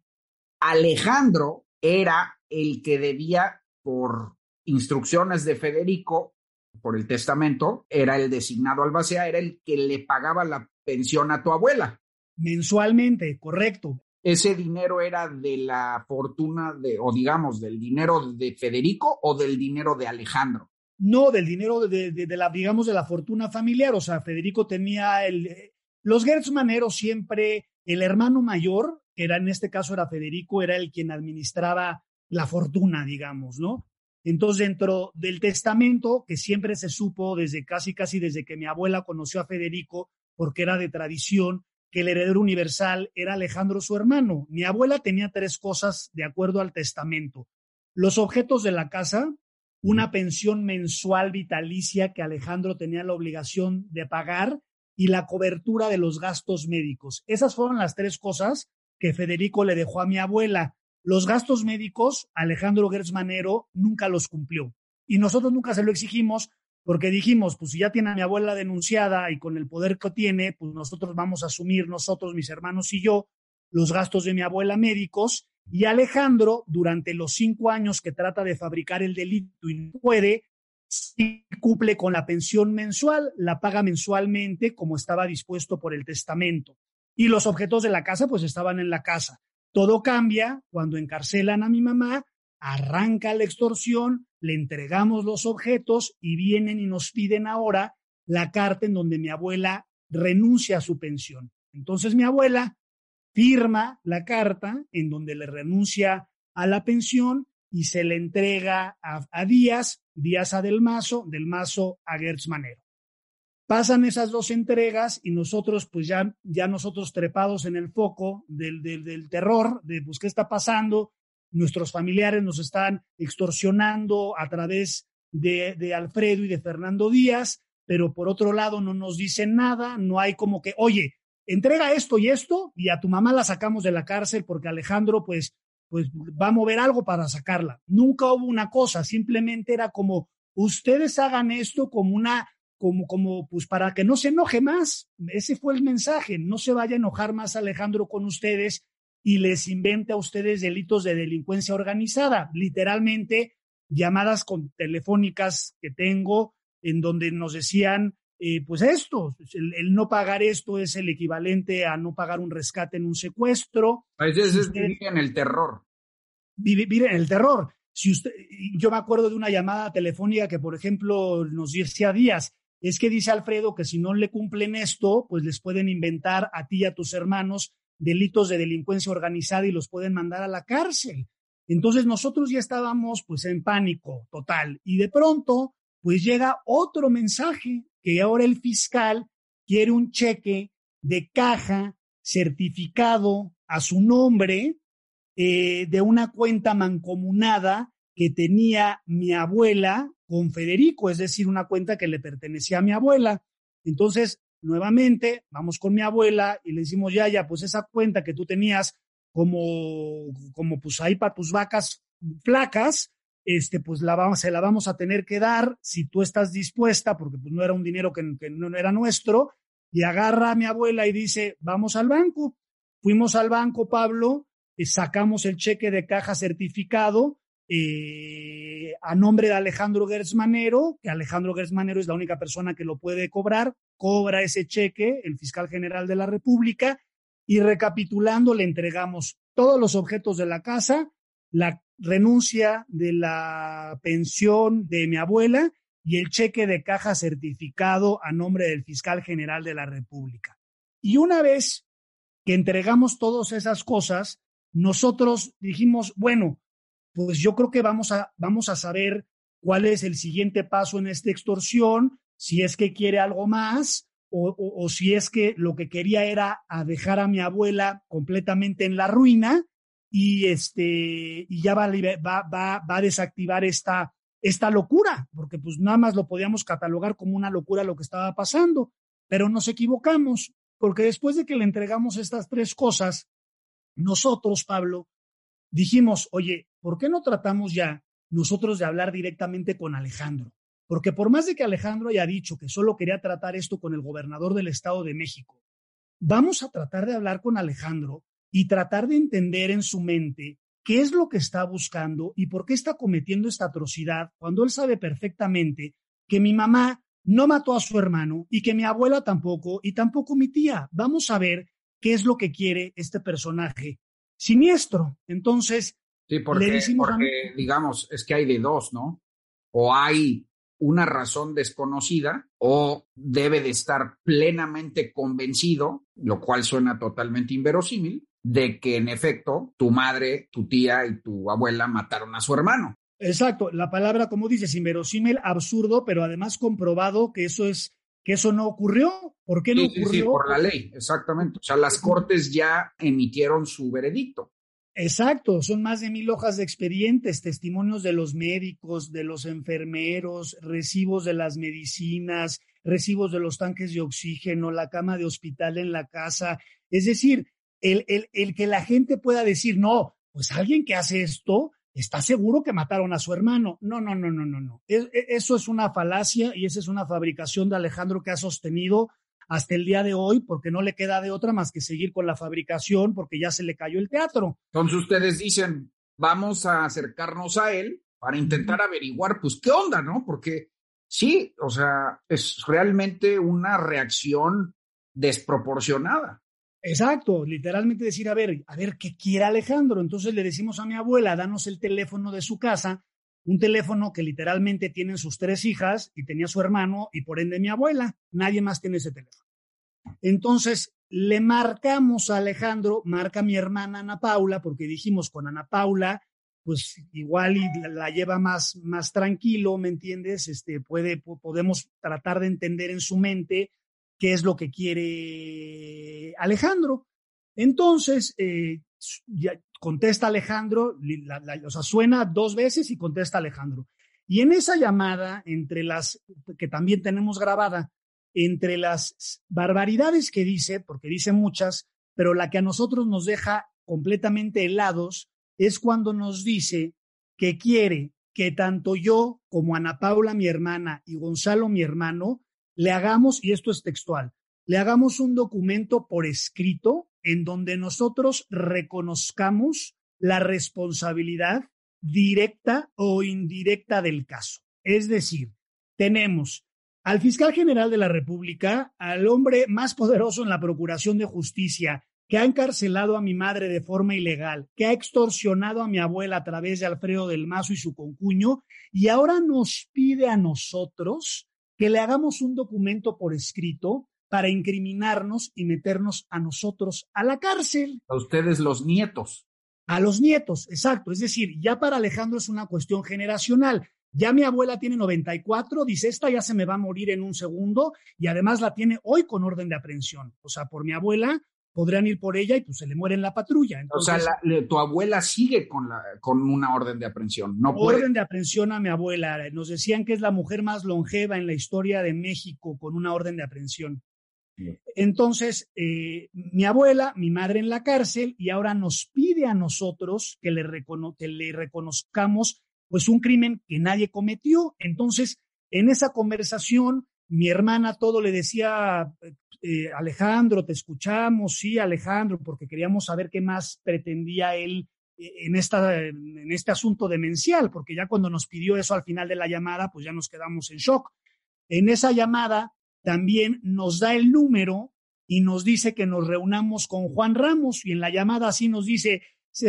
Alejandro era el que debía, por instrucciones de Federico, por el testamento, era el designado albacea, era el que le pagaba la pensión a tu abuela. Mensualmente, correcto. ¿Ese dinero era de la fortuna de, o digamos, del dinero de Federico o del dinero de Alejandro? no del dinero de, de, la, digamos, de la fortuna familiar. O sea, Federico tenía el, los Gertz Manero siempre, el hermano mayor, que era en este caso era Federico, era el quien administraba la fortuna, digamos, ¿no? Entonces, dentro del testamento, que siempre se supo desde casi, casi desde que mi abuela conoció a Federico, porque era de tradición, que el heredero universal era Alejandro su hermano. Mi abuela tenía tres cosas de acuerdo al testamento. Los objetos de la casa, una pensión mensual vitalicia que Alejandro tenía la obligación de pagar y la cobertura de los gastos médicos. Esas fueron las tres cosas que Federico le dejó a mi abuela. Los gastos médicos, Alejandro Gersmanero nunca los cumplió. Y nosotros nunca se lo exigimos porque dijimos, pues si ya tiene a mi abuela denunciada y con el poder que tiene, pues nosotros vamos a asumir nosotros, mis hermanos y yo, los gastos de mi abuela médicos y Alejandro, durante los cinco años que trata de fabricar el delito y no puede, cumple con la pensión mensual, la paga mensualmente como estaba dispuesto por el testamento. Y los objetos de la casa pues estaban en la casa. Todo cambia cuando encarcelan a mi mamá, arranca la extorsión, le entregamos los objetos y vienen y nos piden ahora la carta en donde mi abuela renuncia a su pensión. Entonces mi abuela firma la carta en donde le renuncia a la pensión y se le entrega a, Díaz, Díaz a Del Mazo, Del Mazo a Gertz Manero. Pasan esas dos entregas y nosotros, pues ya, ya nosotros trepados en el foco del, del, terror, de pues qué está pasando, nuestros familiares nos están extorsionando a través de, de Alfredo y de Fernando Díaz, pero por otro lado no nos dicen nada, no hay como que, oye, entrega esto y esto y a tu mamá la sacamos de la cárcel porque Alejandro pues, pues va a mover algo para sacarla. Nunca hubo una cosa, simplemente era como ustedes hagan esto como una, como, como, pues para que no se enoje más. Ese fue el mensaje, no se vaya a enojar más Alejandro con ustedes y les invente a ustedes delitos de delincuencia organizada. Literalmente, llamadas con telefónicas que tengo en donde nos decían eh, pues esto, el, no pagar esto es el equivalente a no pagar un rescate en un secuestro. es vivir en el terror. Vivir en el terror. Si usted, yo me acuerdo de una llamada telefónica que, por ejemplo, nos decía Díaz, es que dice Alfredo que si no le cumplen esto, pues les pueden inventar a ti y a tus hermanos delitos de delincuencia organizada y los pueden mandar a la cárcel. Entonces nosotros ya estábamos pues en pánico total y de pronto pues llega otro mensaje que ahora el fiscal quiere un cheque de caja certificado a su nombre eh, de una cuenta mancomunada que tenía mi abuela con Federico, es decir, una cuenta que le pertenecía a mi abuela. Entonces, nuevamente, vamos con mi abuela y le decimos, ya, ya, pues esa cuenta que tú tenías como, como pues ahí para tus vacas flacas, este, pues la vamos, se la vamos a tener que dar si tú estás dispuesta, porque pues no era un dinero que, no era nuestro, y agarra a mi abuela y dice, vamos al banco. Fuimos al banco, Pablo, sacamos el cheque de caja certificado eh, a nombre de Alejandro Gersmanero, que Alejandro Gersmanero es la única persona que lo puede cobrar, cobra ese cheque el fiscal general de la República y recapitulando le entregamos todos los objetos de la casa, la renuncia de la pensión de mi abuela y el cheque de caja certificado a nombre del fiscal general de la República. Y una vez que entregamos todas esas cosas, nosotros dijimos, bueno, pues yo creo que vamos a, vamos a saber cuál es el siguiente paso en esta extorsión, si es que quiere algo más o, o, si es que lo que quería era dejar a mi abuela completamente en la ruina y este y ya va, va, va, va a desactivar esta, esta locura, porque pues nada más lo podíamos catalogar como una locura lo que estaba pasando, pero nos equivocamos, porque después de que le entregamos estas tres cosas, nosotros, Pablo, dijimos, oye, ¿por qué no tratamos ya nosotros de hablar directamente con Alejandro? Porque por más de que Alejandro haya dicho que solo quería tratar esto con el gobernador del Estado de México, vamos a tratar de hablar con Alejandro y tratar de entender en su mente qué es lo que está buscando y por qué está cometiendo esta atrocidad cuando él sabe perfectamente que mi mamá no mató a su hermano y que mi abuela tampoco y tampoco mi tía. Vamos a ver qué es lo que quiere este personaje siniestro. Entonces, sí, porque, digamos, es que hay de dos, ¿no? O hay una razón desconocida o debe de estar plenamente convencido, lo cual suena totalmente inverosímil, de que en efecto tu madre, tu tía y tu abuela mataron a su hermano. Exacto, la palabra, como dices, inverosímil, absurdo, pero además comprobado que eso es que eso no ocurrió. ¿Por qué no ocurrió? Sí, por la ley, exactamente. O sea, las cortes ya emitieron su veredicto. Exacto, son más de mil hojas de expedientes, testimonios de los médicos, de los enfermeros, recibos de las medicinas, recibos de los tanques de oxígeno, la cama de hospital en la casa. Es decir, el, el, el que la gente pueda decir, no, pues alguien que hace esto está seguro que mataron a su hermano. No, no, no, no, no, no. E, eso es una falacia y esa es una fabricación de Alejandro que ha sostenido hasta el día de hoy porque no le queda de otra más que seguir con la fabricación porque ya se le cayó el teatro. Entonces ustedes dicen, vamos a acercarnos a él para intentar averiguar, pues, qué onda, ¿no? Porque sí, o sea, es realmente una reacción desproporcionada. Exacto, literalmente decir, a ver, a ver qué quiere Alejandro. Entonces le decimos a mi abuela, danos el teléfono de su casa, un teléfono que literalmente tienen sus tres hijas y tenía su hermano y por ende mi abuela. Nadie más tiene ese teléfono. Entonces le marcamos a Alejandro, marca mi hermana Ana Paula, porque dijimos con Ana Paula, pues igual la, lleva más, más tranquilo, ¿me entiendes? Este, puede, podemos tratar de entender en su mente qué es lo que quiere Alejandro. Entonces, eh, contesta Alejandro, o sea, suena dos veces y contesta Alejandro. Y en esa llamada, entre las que también tenemos grabada, entre las barbaridades que dice, porque dice muchas, pero la que a nosotros nos deja completamente helados, es cuando nos dice que quiere que tanto yo como Ana Paula, mi hermana, y Gonzalo, mi hermano, le hagamos, y esto es textual, le hagamos un documento por escrito en donde nosotros reconozcamos la responsabilidad directa o indirecta del caso. Es decir, tenemos al fiscal general de la República, al hombre más poderoso en la Procuración de Justicia, que ha encarcelado a mi madre de forma ilegal, que ha extorsionado a mi abuela a través de Alfredo del Mazo y su concuño, y ahora nos pide a nosotros que le hagamos un documento por escrito para incriminarnos y meternos a nosotros a la cárcel. A ustedes los nietos. A los nietos, exacto. Es decir, ya para Alejandro es una cuestión generacional. Ya mi abuela tiene 94, dice, esta ya se me va a morir en un segundo y además la tiene hoy con orden de aprehensión. O sea, por mi abuela podrían ir por ella y pues se le muere en la patrulla. o sea, tu abuela sigue con, la, con una orden de aprehensión. No orden de aprehensión a mi abuela. Nos decían que es la mujer más longeva en la historia de México con una orden de aprehensión. Entonces, eh, mi abuela, mi madre en la cárcel, y ahora nos pide a nosotros que le, reconozcamos pues un crimen que nadie cometió. Entonces, en esa conversación, mi hermana todo le decía, eh, Alejandro, te escuchamos, sí, Alejandro, porque queríamos saber qué más pretendía él eh, en, esta, en este asunto demencial, porque ya cuando nos pidió eso al final de la llamada, pues ya nos quedamos en shock. En esa llamada también nos da el número y nos dice que nos reunamos con Juan Ramos y en la llamada así nos dice,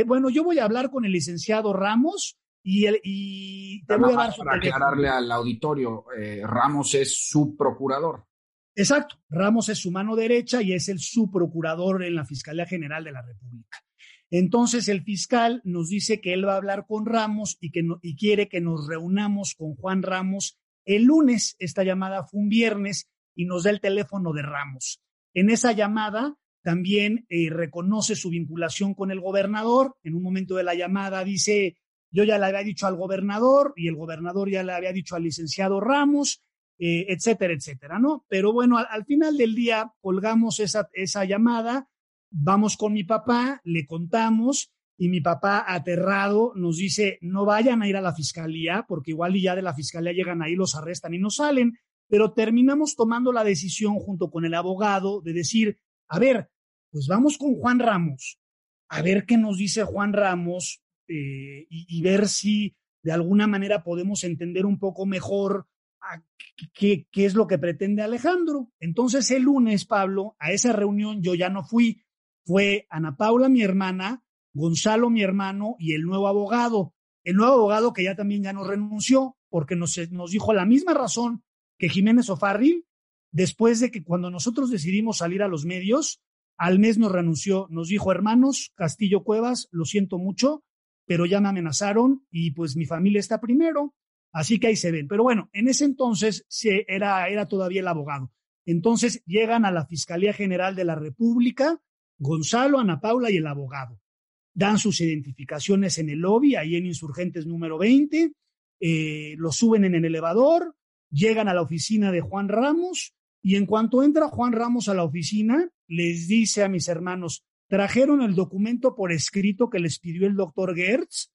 bueno, yo voy a hablar con el licenciado Ramos y, el, y te voy a dar Para aclararle al auditorio, eh, Ramos es su procurador. Exacto, Ramos es su mano derecha y es el subprocurador en la Fiscalía General de la República. Entonces el fiscal nos dice que él va a hablar con Ramos y que y quiere que nos reunamos con Juan Ramos el lunes. Esta llamada fue un viernes y nos da el teléfono de Ramos. En esa llamada también eh, reconoce su vinculación con el gobernador. En un momento de la llamada dice, yo ya le había dicho al gobernador y el gobernador ya le había dicho al licenciado Ramos, eh, etcétera, etcétera, ¿no? Pero bueno, al, final del día colgamos esa, esa llamada, vamos con mi papá, le contamos y mi papá aterrado nos dice, no vayan a ir a la fiscalía porque igual ya de la fiscalía llegan ahí, los arrestan y no salen pero terminamos tomando la decisión junto con el abogado de decir, a ver, pues vamos con Juan Ramos, a ver qué nos dice Juan Ramos eh, y, ver si de alguna manera podemos entender un poco mejor qué, es lo que pretende Alejandro. Entonces el lunes, Pablo, a esa reunión yo ya no fui, fue Ana Paula, mi hermana, Gonzalo, mi hermano, y el nuevo abogado. El nuevo abogado que ya también ya nos renunció porque nos dijo la misma razón que Jiménez Ofarril, después de que cuando nosotros decidimos salir a los medios, al mes nos renunció, nos dijo, hermanos, Castillo Cuevas, lo siento mucho, pero ya me amenazaron y pues mi familia está primero, así que ahí se ven. Pero bueno, en ese entonces se, era, era todavía el abogado. Entonces llegan a la Fiscalía General de la República, Gonzalo, Ana Paula y el abogado. Dan sus identificaciones en el lobby, ahí en Insurgentes número 20, eh, lo suben en el elevador, llegan a la oficina de Juan Ramos y en cuanto entra Juan Ramos a la oficina, les dice a mis hermanos, trajeron el documento por escrito que les pidió el doctor Gertz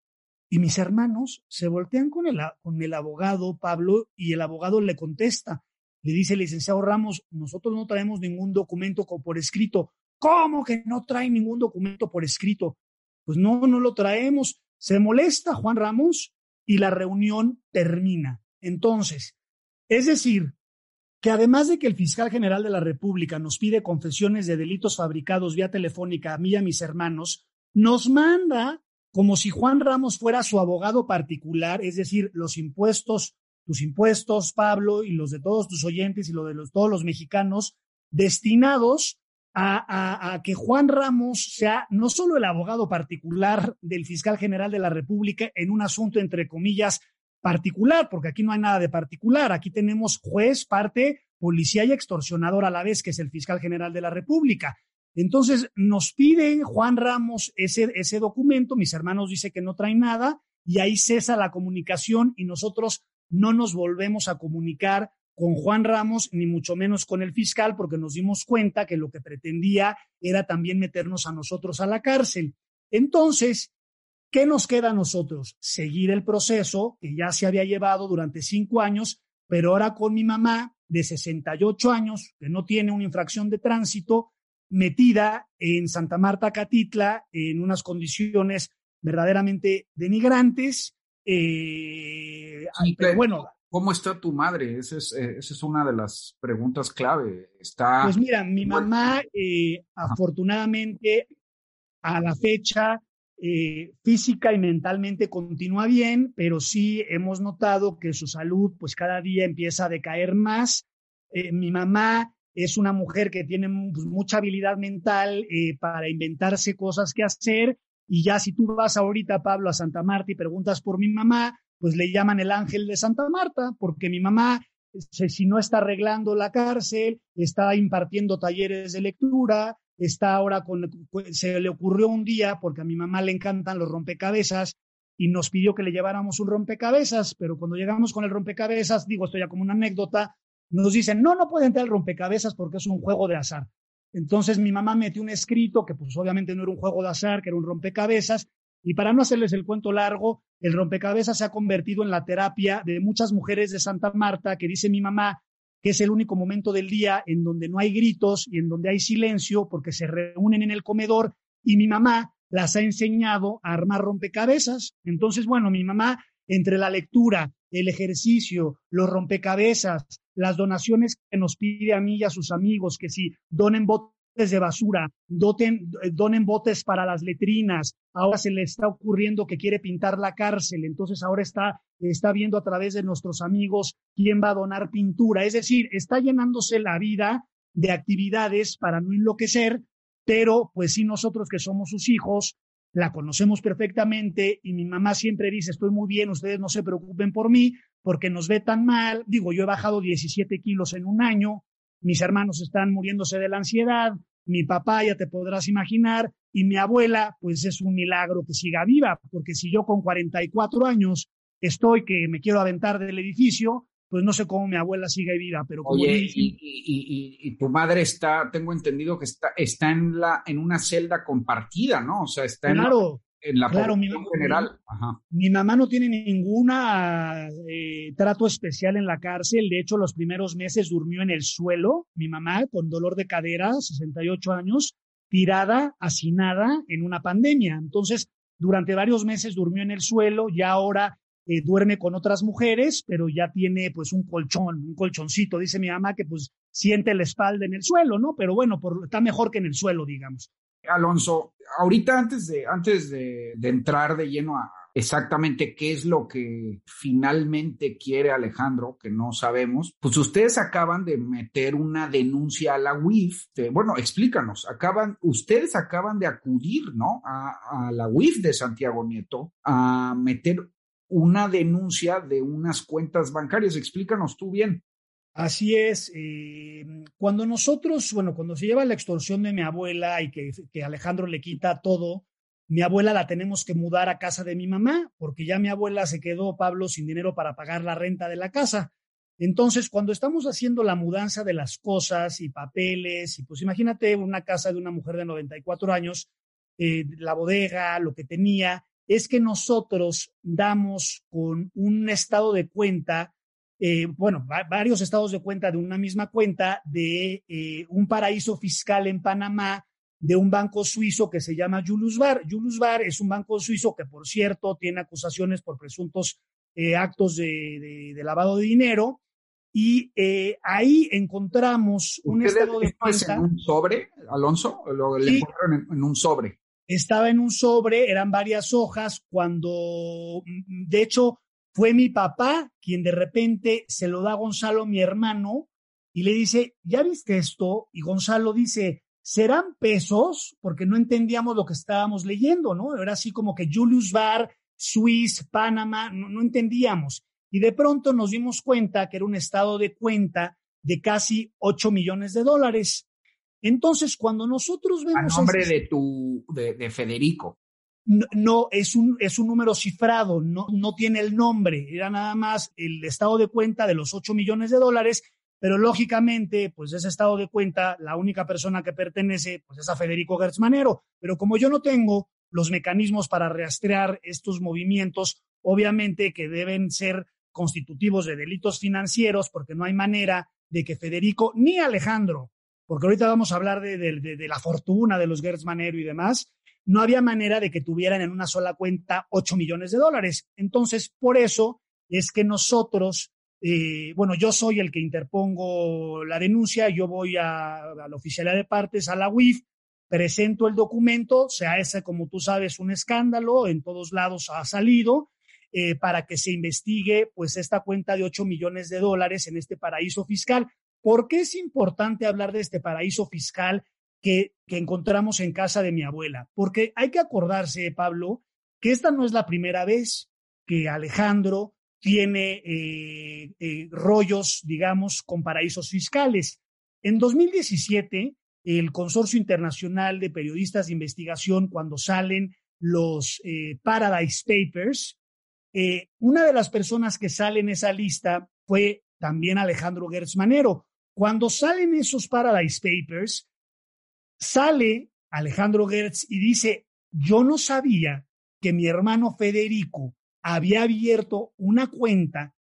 y mis hermanos se voltean con el, con el abogado Pablo y el abogado le contesta, le dice licenciado Ramos, nosotros no traemos ningún documento por escrito. ¿Cómo que no trae ningún documento por escrito? Pues no, no lo traemos. Se molesta Juan Ramos y la reunión termina. Entonces, es decir, que además de que el fiscal general de la República nos pide confesiones de delitos fabricados vía telefónica a mí y a mis hermanos, nos manda como si Juan Ramos fuera su abogado particular, es decir, los impuestos, tus impuestos, Pablo, y los de todos tus oyentes y los de todos los mexicanos, destinados a, a, que Juan Ramos sea no solo el abogado particular del fiscal general de la República en un asunto, entre comillas, particular, porque aquí no hay nada de particular. Aquí tenemos juez, parte, policía y extorsionador a la vez, que es el fiscal general de la República. Entonces nos pide Juan Ramos ese, ese documento, mis hermanos dicen que no traen nada y ahí cesa la comunicación y nosotros no nos volvemos a comunicar con Juan Ramos, ni mucho menos con el fiscal, porque nos dimos cuenta que lo que pretendía era también meternos a nosotros a la cárcel. Entonces, ¿Qué nos queda a nosotros? Seguir el proceso que ya se había llevado durante cinco años, pero ahora con mi mamá de 68 años, que no tiene una infracción de tránsito, metida en Santa Marta, Catitla, en unas condiciones verdaderamente denigrantes. Eh, pero bueno. ¿Cómo está tu madre? Esa es, eh, esa es una de las preguntas clave. Está... Pues mira, mi mamá, eh, afortunadamente, a la fecha, eh, física y mentalmente continúa bien, pero sí hemos notado que su salud, pues cada día empieza a decaer más. mi mamá es una mujer que tiene pues, mucha habilidad mental para inventarse cosas que hacer. Y ya si tú vas ahorita, Pablo, a Santa Marta y preguntas por mi mamá, pues le llaman el ángel de Santa Marta, porque mi mamá, si no está arreglando la cárcel, está impartiendo talleres de lectura, está ahora con, se le ocurrió un día, porque a mi mamá le encantan los rompecabezas, y nos pidió que le lleváramos un rompecabezas, pero cuando llegamos con el rompecabezas, digo, esto ya como una anécdota, nos dicen, no, no puede entrar el rompecabezas porque es un juego de azar. Entonces mi mamá metió un escrito que pues obviamente no era un juego de azar, que era un rompecabezas, y para no hacerles el cuento largo, el rompecabezas se ha convertido en la terapia de muchas mujeres de Santa Marta, que dice mi mamá que es el único momento del día en donde no hay gritos y en donde hay silencio porque se reúnen en el comedor y mi mamá las ha enseñado a armar rompecabezas. Entonces, bueno, mi mamá, entre la lectura, el ejercicio, los rompecabezas, las donaciones que nos pide a mí y a sus amigos, que si donen de basura, doten, donen botes para las letrinas, ahora se le está ocurriendo que quiere pintar la cárcel, entonces ahora está, está viendo a través de nuestros amigos quién va a donar pintura, es decir, está llenándose la vida de actividades para no enloquecer, pero pues sí nosotros que somos sus hijos, la conocemos perfectamente y mi mamá siempre dice, estoy muy bien, ustedes no se preocupen por mí porque nos ve tan mal, digo, yo he bajado 17 kilos en un año, mis hermanos están muriéndose de la ansiedad, mi papá ya te podrás imaginar, y mi abuela, pues es un milagro que siga viva, porque si yo con 44 años estoy que me quiero aventar del edificio, pues no sé cómo mi abuela sigue viva, pero como Oye, y, tu madre está, tengo entendido que está, está en la, en una celda compartida, ¿no? O sea, está claro, en la claro, mi, general. Mi, mamá no tiene ningún eh, trato especial en la cárcel. De hecho, los primeros meses durmió en el suelo. Mi mamá, con dolor de cadera, 68 años, tirada, hacinada en una pandemia. Entonces, durante varios meses durmió en el suelo y ahora eh, duerme con otras mujeres, pero ya tiene pues un colchón, un colchoncito. Dice mi mamá que pues siente la espalda en el suelo, ¿no? Pero bueno, está mejor que en el suelo, digamos. Alonso, ahorita antes de, antes de, entrar de lleno a exactamente qué es lo que finalmente quiere Alejandro, que no sabemos, pues ustedes acaban de meter una denuncia a la UIF. bueno, explícanos, acaban, ustedes acaban de acudir, ¿no? A, a la UIF de Santiago Nieto a meter una denuncia de unas cuentas bancarias. Explícanos tú bien. Así es. Eh, cuando nosotros, bueno, cuando se lleva la extorsión de mi abuela y que, Alejandro le quita todo, mi abuela la tenemos que mudar a casa de mi mamá, porque ya mi abuela se quedó, Pablo, sin dinero para pagar la renta de la casa. Entonces, cuando estamos haciendo la mudanza de las cosas y papeles, y pues imagínate una casa de una mujer de 94 años, eh, la bodega, lo que tenía, es que nosotros damos con un estado de cuenta eh, bueno, varios estados de cuenta de una misma cuenta de eh, un paraíso fiscal en Panamá de un banco suizo que se llama Julius Bar. Julius Bar es un banco suizo que, por cierto, tiene acusaciones por presuntos eh, actos de, lavado de dinero. Y ahí encontramos un estado de cuenta. en un sobre, Alonso? ¿Lo le en un sobre? Estaba en un sobre, eran varias hojas, cuando, mm, de hecho, fue mi papá quien de repente se lo da a Gonzalo, mi hermano, y le dice, ¿ya viste esto? Y Gonzalo dice, ¿serán pesos? Porque no entendíamos lo que estábamos leyendo, ¿no? Era así como que Julius Bar, Swiss, Panamá, no, entendíamos. Y de pronto nos dimos cuenta que era un estado de cuenta de casi 8 millones de dólares. Entonces, cuando nosotros vemos... A nombre de tu, de Federico. No, es, un, es un número cifrado, no, no tiene el nombre, era nada más el estado de cuenta de los 8 millones de dólares, pero lógicamente, pues ese estado de cuenta, la única persona que pertenece, pues es a Federico Gertz Manero, pero como yo no tengo los mecanismos para rastrear estos movimientos, obviamente que deben ser constitutivos de delitos financieros, porque no hay manera de que Federico ni Alejandro, porque ahorita vamos a hablar de, la fortuna de los Gertz Manero y demás, no había manera de que tuvieran en una sola cuenta 8 millones de dólares. Entonces, por eso es que nosotros eh, bueno, yo soy el que interpongo la denuncia, yo voy a, la oficialidad de partes, a la UIF, presento el documento, sea ese, como tú sabes, un escándalo, en todos lados ha salido, eh, para que se investigue pues esta cuenta de 8 millones de dólares en este paraíso fiscal. ¿Por qué es importante hablar de este paraíso fiscal que, encontramos en casa de mi abuela? Porque hay que acordarse, Pablo, que esta no es la primera vez que Alejandro tiene eh, eh, rollos, digamos, con paraísos fiscales. En 2017, el Consorcio Internacional de Periodistas de Investigación, cuando salen los eh, Paradise Papers, una de las personas que sale en esa lista fue también Alejandro Gertz Manero. Cuando salen esos Paradise Papers, sale Alejandro Gertz y dice, yo no sabía que mi hermano Federico había abierto una cuenta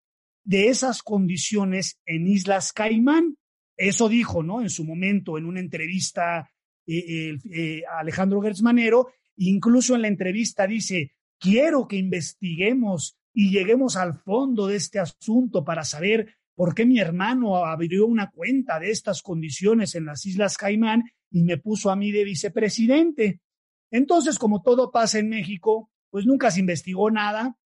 de esas condiciones en Islas Caimán. Eso dijo, ¿no? En su momento, en una entrevista, eh, eh, Alejandro Gertz Manero, incluso en la entrevista dice, quiero que investiguemos y lleguemos al fondo de este asunto para saber por qué mi hermano abrió una cuenta de estas condiciones en las Islas Caimán y me puso a mí de vicepresidente. Entonces, como todo pasa en México, pues nunca se investigó nada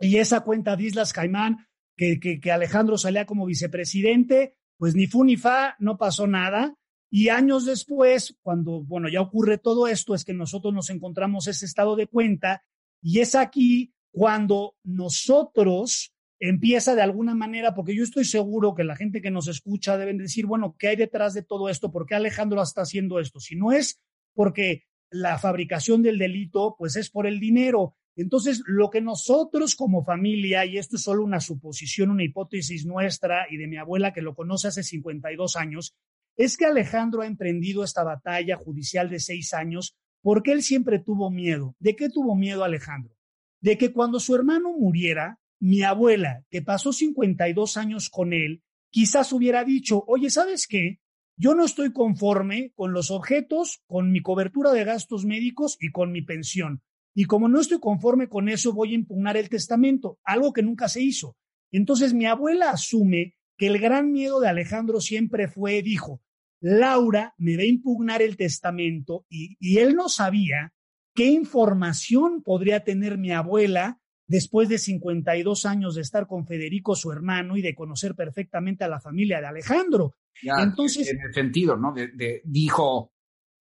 y esa cuenta de Islas Caimán, que, que, Alejandro salía como vicepresidente, pues ni fu ni fa, no pasó nada. Y años después, cuando, bueno, ya ocurre todo esto, es que nosotros nos encontramos ese estado de cuenta y es aquí cuando nosotros empieza de alguna manera, porque yo estoy seguro que la gente que nos escucha deben decir, bueno, ¿qué hay detrás de todo esto? ¿Por qué Alejandro está haciendo esto? Si no es porque la fabricación del delito, pues es por el dinero. Entonces, lo que nosotros como familia, y esto es solo una suposición, una hipótesis nuestra y de mi abuela que lo conoce hace 52 años, es que Alejandro ha emprendido esta batalla judicial de seis años porque él siempre tuvo miedo. ¿De qué tuvo miedo Alejandro? De que cuando su hermano muriera, mi abuela, que pasó 52 años con él, quizás hubiera dicho, oye, ¿sabes qué? Yo no estoy conforme con los objetos, con mi cobertura de gastos médicos y con mi pensión. Y como no estoy conforme con eso, voy a impugnar el testamento, algo que nunca se hizo. Entonces mi abuela asume que el gran miedo de Alejandro siempre fue, dijo, Laura me va a impugnar el testamento y, y él no sabía qué información podría tener mi abuela después de 52 años de estar con Federico, su hermano, y de conocer perfectamente a la familia de Alejandro. Ya, Entonces, en el sentido, ¿no? De, de, dijo,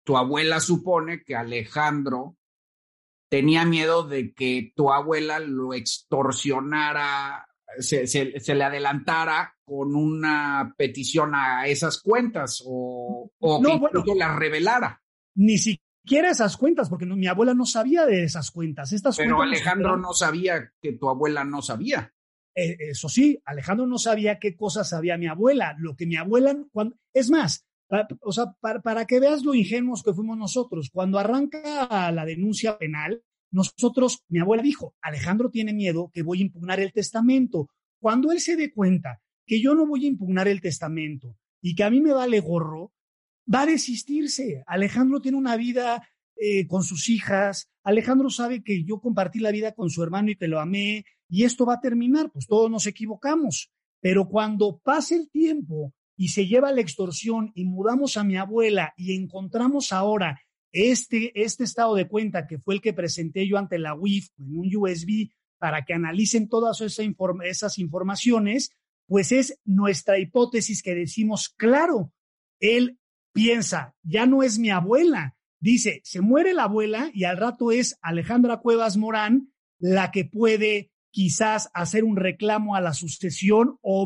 tu abuela supone que Alejandro tenía miedo de que tu abuela lo extorsionara, se, se, se, le adelantara con una petición a esas cuentas o, o no, que bueno, las revelara. Ni siquiera esas cuentas, porque no, mi abuela no sabía de esas cuentas. Estas Pero cuentas Alejandro no sabía que tu abuela no sabía. Eh, eso sí, Alejandro no sabía qué cosas sabía mi abuela. Lo que mi abuela, cuando, es más, para, o sea, para, para que veas lo ingenuos que fuimos nosotros, cuando arranca la denuncia penal, nosotros, mi abuela dijo, Alejandro tiene miedo que voy a impugnar el testamento. Cuando él se dé cuenta que yo no voy a impugnar el testamento y que a mí me vale gorro, va a desistirse. Alejandro tiene una vida eh, con sus hijas. Alejandro sabe que yo compartí la vida con su hermano y que lo amé y esto va a terminar, pues todos nos equivocamos. Pero cuando pase el tiempo y se lleva la extorsión y mudamos a mi abuela y encontramos ahora este, este estado de cuenta, que fue el que presenté yo ante la UIF en un USB para que analicen todas esa inform esas informaciones, pues es nuestra hipótesis que decimos, claro, él piensa, ya no es mi abuela, dice, se muere la abuela y al rato es Alejandra Cuevas Morán la que puede quizás hacer un reclamo a la sucesión o,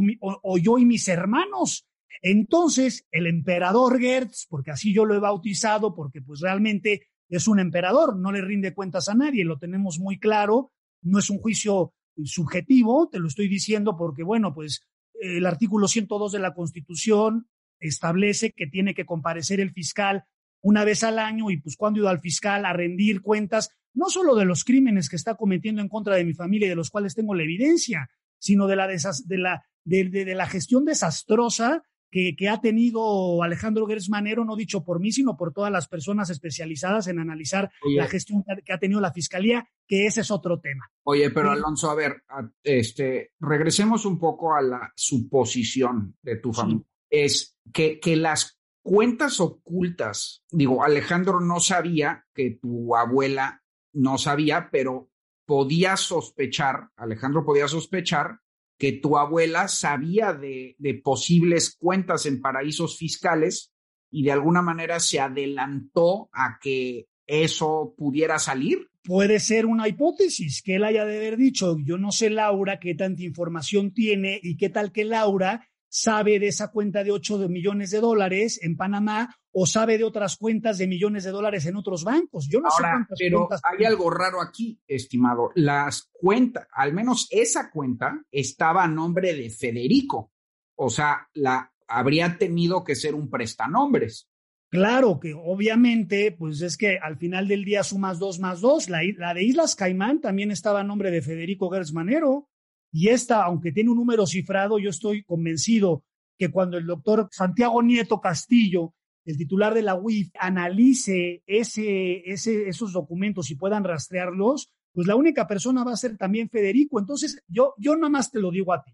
yo y mis hermanos. Entonces, el emperador Gertz, porque así yo lo he bautizado, porque pues realmente es un emperador, no le rinde cuentas a nadie, lo tenemos muy claro, no es un juicio subjetivo, te lo estoy diciendo porque, bueno, pues el artículo 102 de la Constitución establece que tiene que comparecer el fiscal una vez al año y pues cuando ido al fiscal a rendir cuentas, no solo de los crímenes que está cometiendo en contra de mi familia y de los cuales tengo la evidencia, sino de la, de la, de, de, de la gestión desastrosa que, que, ha tenido Alejandro Gersmanero, no dicho por mí, sino por todas las personas especializadas en analizar Oye. la gestión que ha tenido la Fiscalía, que ese es otro tema. Oye, pero Alonso, a ver, este, regresemos un poco a la suposición de tu familia. Es que, que las cuentas ocultas, digo, Alejandro no sabía que tu abuela no sabía, pero podía sospechar, Alejandro podía sospechar que tu abuela sabía de, de, posibles cuentas en paraísos fiscales y de alguna manera se adelantó a que eso pudiera salir. Puede ser una hipótesis que él haya de haber dicho, yo no sé Laura qué tanta información tiene y qué tal que Laura sabe de esa cuenta de 8 millones de dólares en Panamá o sabe de otras cuentas de millones de dólares en otros bancos. Yo no Ahora, sé cuántas pero cuentas hay algo raro aquí, estimado. Las cuentas, al menos esa cuenta estaba a nombre de Federico. O sea, la habría tenido que ser un prestanombres. Claro que obviamente, pues es que al final del día sumas dos más dos. La, la de Islas Caimán también estaba a nombre de Federico Gersmanero. Y esta, aunque tiene un número cifrado, yo estoy convencido que cuando el doctor Santiago Nieto Castillo, el titular de la UIF, analice ese, ese, esos documentos y puedan rastrearlos, pues la única persona va a ser también Federico. Entonces, yo, yo nada más te lo digo a ti.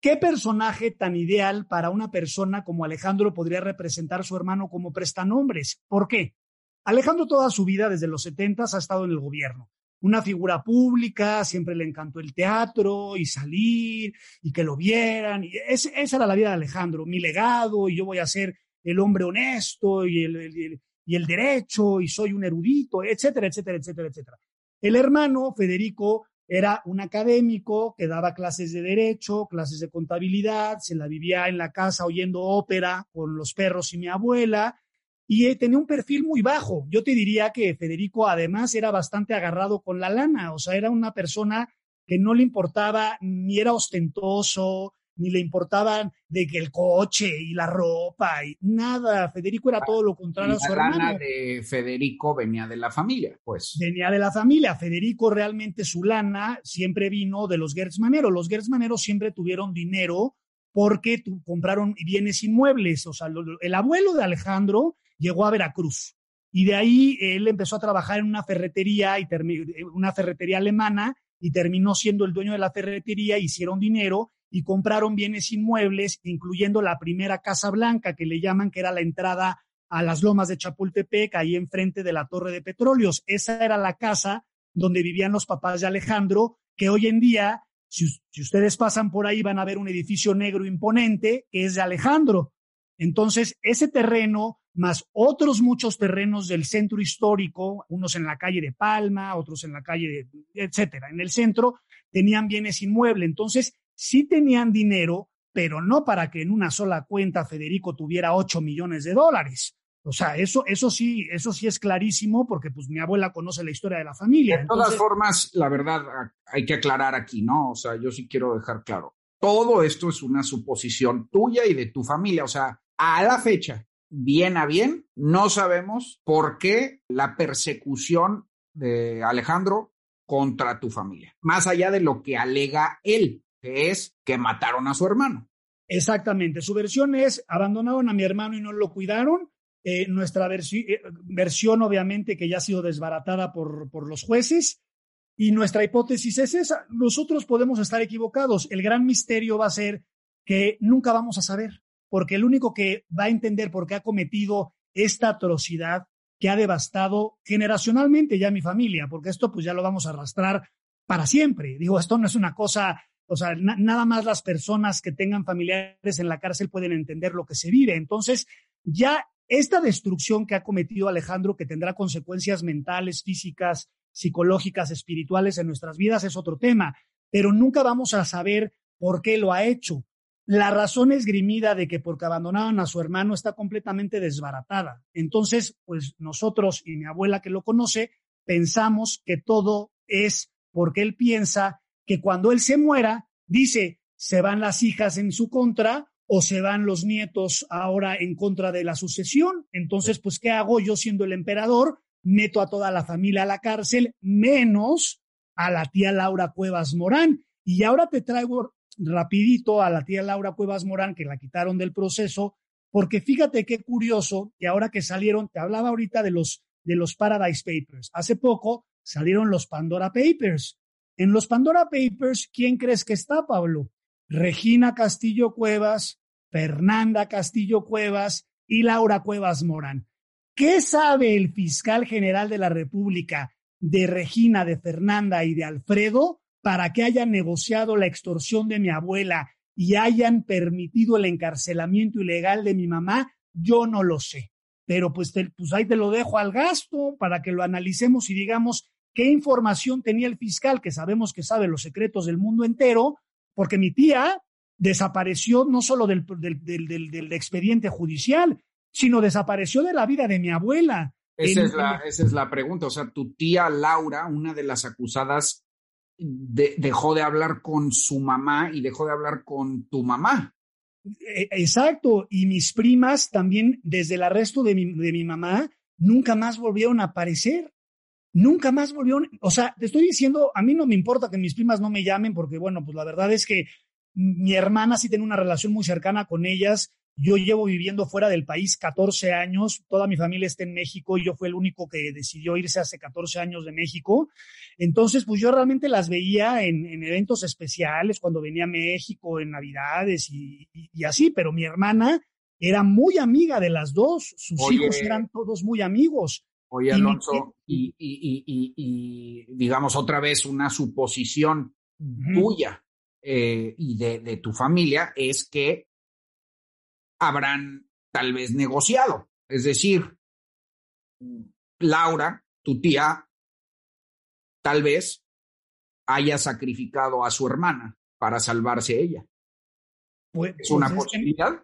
¿Qué personaje tan ideal para una persona como Alejandro podría representar su hermano como prestanombres? ¿Por qué? Alejandro toda su vida, desde los 70, ha estado en el gobierno una figura pública, siempre le encantó el teatro y salir y que lo vieran. Y es, esa era la vida de Alejandro, mi legado y yo voy a ser el hombre honesto y el, el, y el derecho y soy un erudito, etcétera, etcétera, etcétera, etcétera. El hermano Federico era un académico que daba clases de derecho, clases de contabilidad, se la vivía en la casa oyendo ópera con los perros y mi abuela, y tenía un perfil muy bajo. Yo te diría que Federico además era bastante agarrado con la lana, o sea, era una persona que no le importaba ni era ostentoso, ni le importaban de que el coche y la ropa y nada. Federico era todo lo contrario a su la hermano. lana de Federico venía de la familia, pues. Venía de la familia. Federico realmente su lana siempre vino de los Gertzmanero. Los Gertzmanero siempre tuvieron dinero porque compraron bienes inmuebles. O sea, el abuelo de Alejandro llegó a Veracruz. Y de ahí él empezó a trabajar en una ferretería, y una ferretería alemana, y terminó siendo el dueño de la ferretería, hicieron dinero y compraron bienes inmuebles, incluyendo la primera Casa Blanca, que le llaman, que era la entrada a las lomas de Chapultepec, ahí enfrente de la Torre de Petróleos. Esa era la casa donde vivían los papás de Alejandro, que hoy en día, si, si ustedes pasan por ahí, van a ver un edificio negro imponente, que es de Alejandro. Entonces, ese terreno más otros muchos terrenos del centro histórico, unos en la calle de Palma, otros en la calle de, etcétera, en el centro, tenían bienes inmuebles. Entonces, sí tenían dinero, pero no para que en una sola cuenta Federico tuviera 8 millones de dólares. O sea, eso, eso sí, eso sí es clarísimo porque pues mi abuela conoce la historia de la familia. De todas formas, la verdad, hay que aclarar aquí, ¿no? O sea, yo sí quiero dejar claro. Todo esto es una suposición tuya y de tu familia. O sea, a la fecha, bien a bien. No sabemos por qué la persecución de Alejandro contra tu familia, más allá de lo que alega él, que es que mataron a su hermano. Exactamente, su versión es abandonaron a mi hermano y no lo cuidaron. Eh, nuestra eh, versión, obviamente, que ya ha sido desbaratada por, por los jueces, y nuestra hipótesis es esa. Nosotros podemos estar equivocados. El gran misterio va a ser que nunca vamos a saber porque el único que va a entender por qué ha cometido esta atrocidad que ha devastado generacionalmente ya mi familia, porque esto pues ya lo vamos a arrastrar para siempre. Digo, esto no es una cosa, o sea, na nada más las personas que tengan familiares en la cárcel pueden entender lo que se vive. Entonces, ya esta destrucción que ha cometido Alejandro, que tendrá consecuencias mentales, físicas, psicológicas, espirituales en nuestras vidas, es otro tema, pero nunca vamos a saber por qué lo ha hecho. La razón esgrimida de que porque abandonaron a su hermano está completamente desbaratada. Entonces, pues nosotros y mi abuela que lo conoce, pensamos que todo es porque él piensa que cuando él se muera, dice, se van las hijas en su contra o se van los nietos ahora en contra de la sucesión. Entonces, pues, ¿qué hago yo siendo el emperador? Meto a toda la familia a la cárcel, menos a la tía Laura Cuevas Morán. Y ahora te traigo rapidito a la tía Laura Cuevas Morán, que la quitaron del proceso, porque fíjate qué curioso que ahora que salieron, te hablaba ahorita de los, de los Paradise Papers. Hace poco salieron los Pandora Papers. En los Pandora Papers, ¿quién crees que está, Pablo? Regina Castillo Cuevas, Fernanda Castillo Cuevas y Laura Cuevas Morán. ¿Qué sabe el fiscal general de la República de Regina, de Fernanda y de Alfredo para que hayan negociado la extorsión de mi abuela y hayan permitido el encarcelamiento ilegal de mi mamá? Yo no lo sé. Pero pues, pues ahí te lo dejo al gasto para que lo analicemos y digamos qué información tenía el fiscal, que sabemos que sabe los secretos del mundo entero, porque mi tía desapareció no solo del, del, expediente judicial, sino desapareció de la vida de mi abuela. Esa, es la, esa es la pregunta. O sea, tu tía Laura, una de las acusadas, dejó de hablar con su mamá y dejó de hablar con tu mamá. E, exacto. Y mis primas también, desde el arresto de mi, de mi mamá, nunca más volvieron a aparecer. Nunca más volvieron, o sea, te estoy diciendo, a mí no me importa que mis primas no me llamen porque, bueno, pues la verdad es que mi hermana sí tiene una relación muy cercana con ellas. Yo llevo viviendo fuera del país 14 años, toda mi familia está en México y yo fui el único que decidió irse hace 14 años de México. Entonces, pues yo realmente las veía en, eventos especiales, cuando venía a México, en Navidades y, así, pero mi hermana era muy amiga de las dos, sus hijos eran todos muy amigos. Oye, Alonso, y, y, digamos otra vez una suposición tuya eh, y de, de, tu familia es que habrán tal vez negociado. Es decir, Laura, tu tía, tal vez haya sacrificado a su hermana para salvarse ella. Pues, ¿Es una pues posibilidad?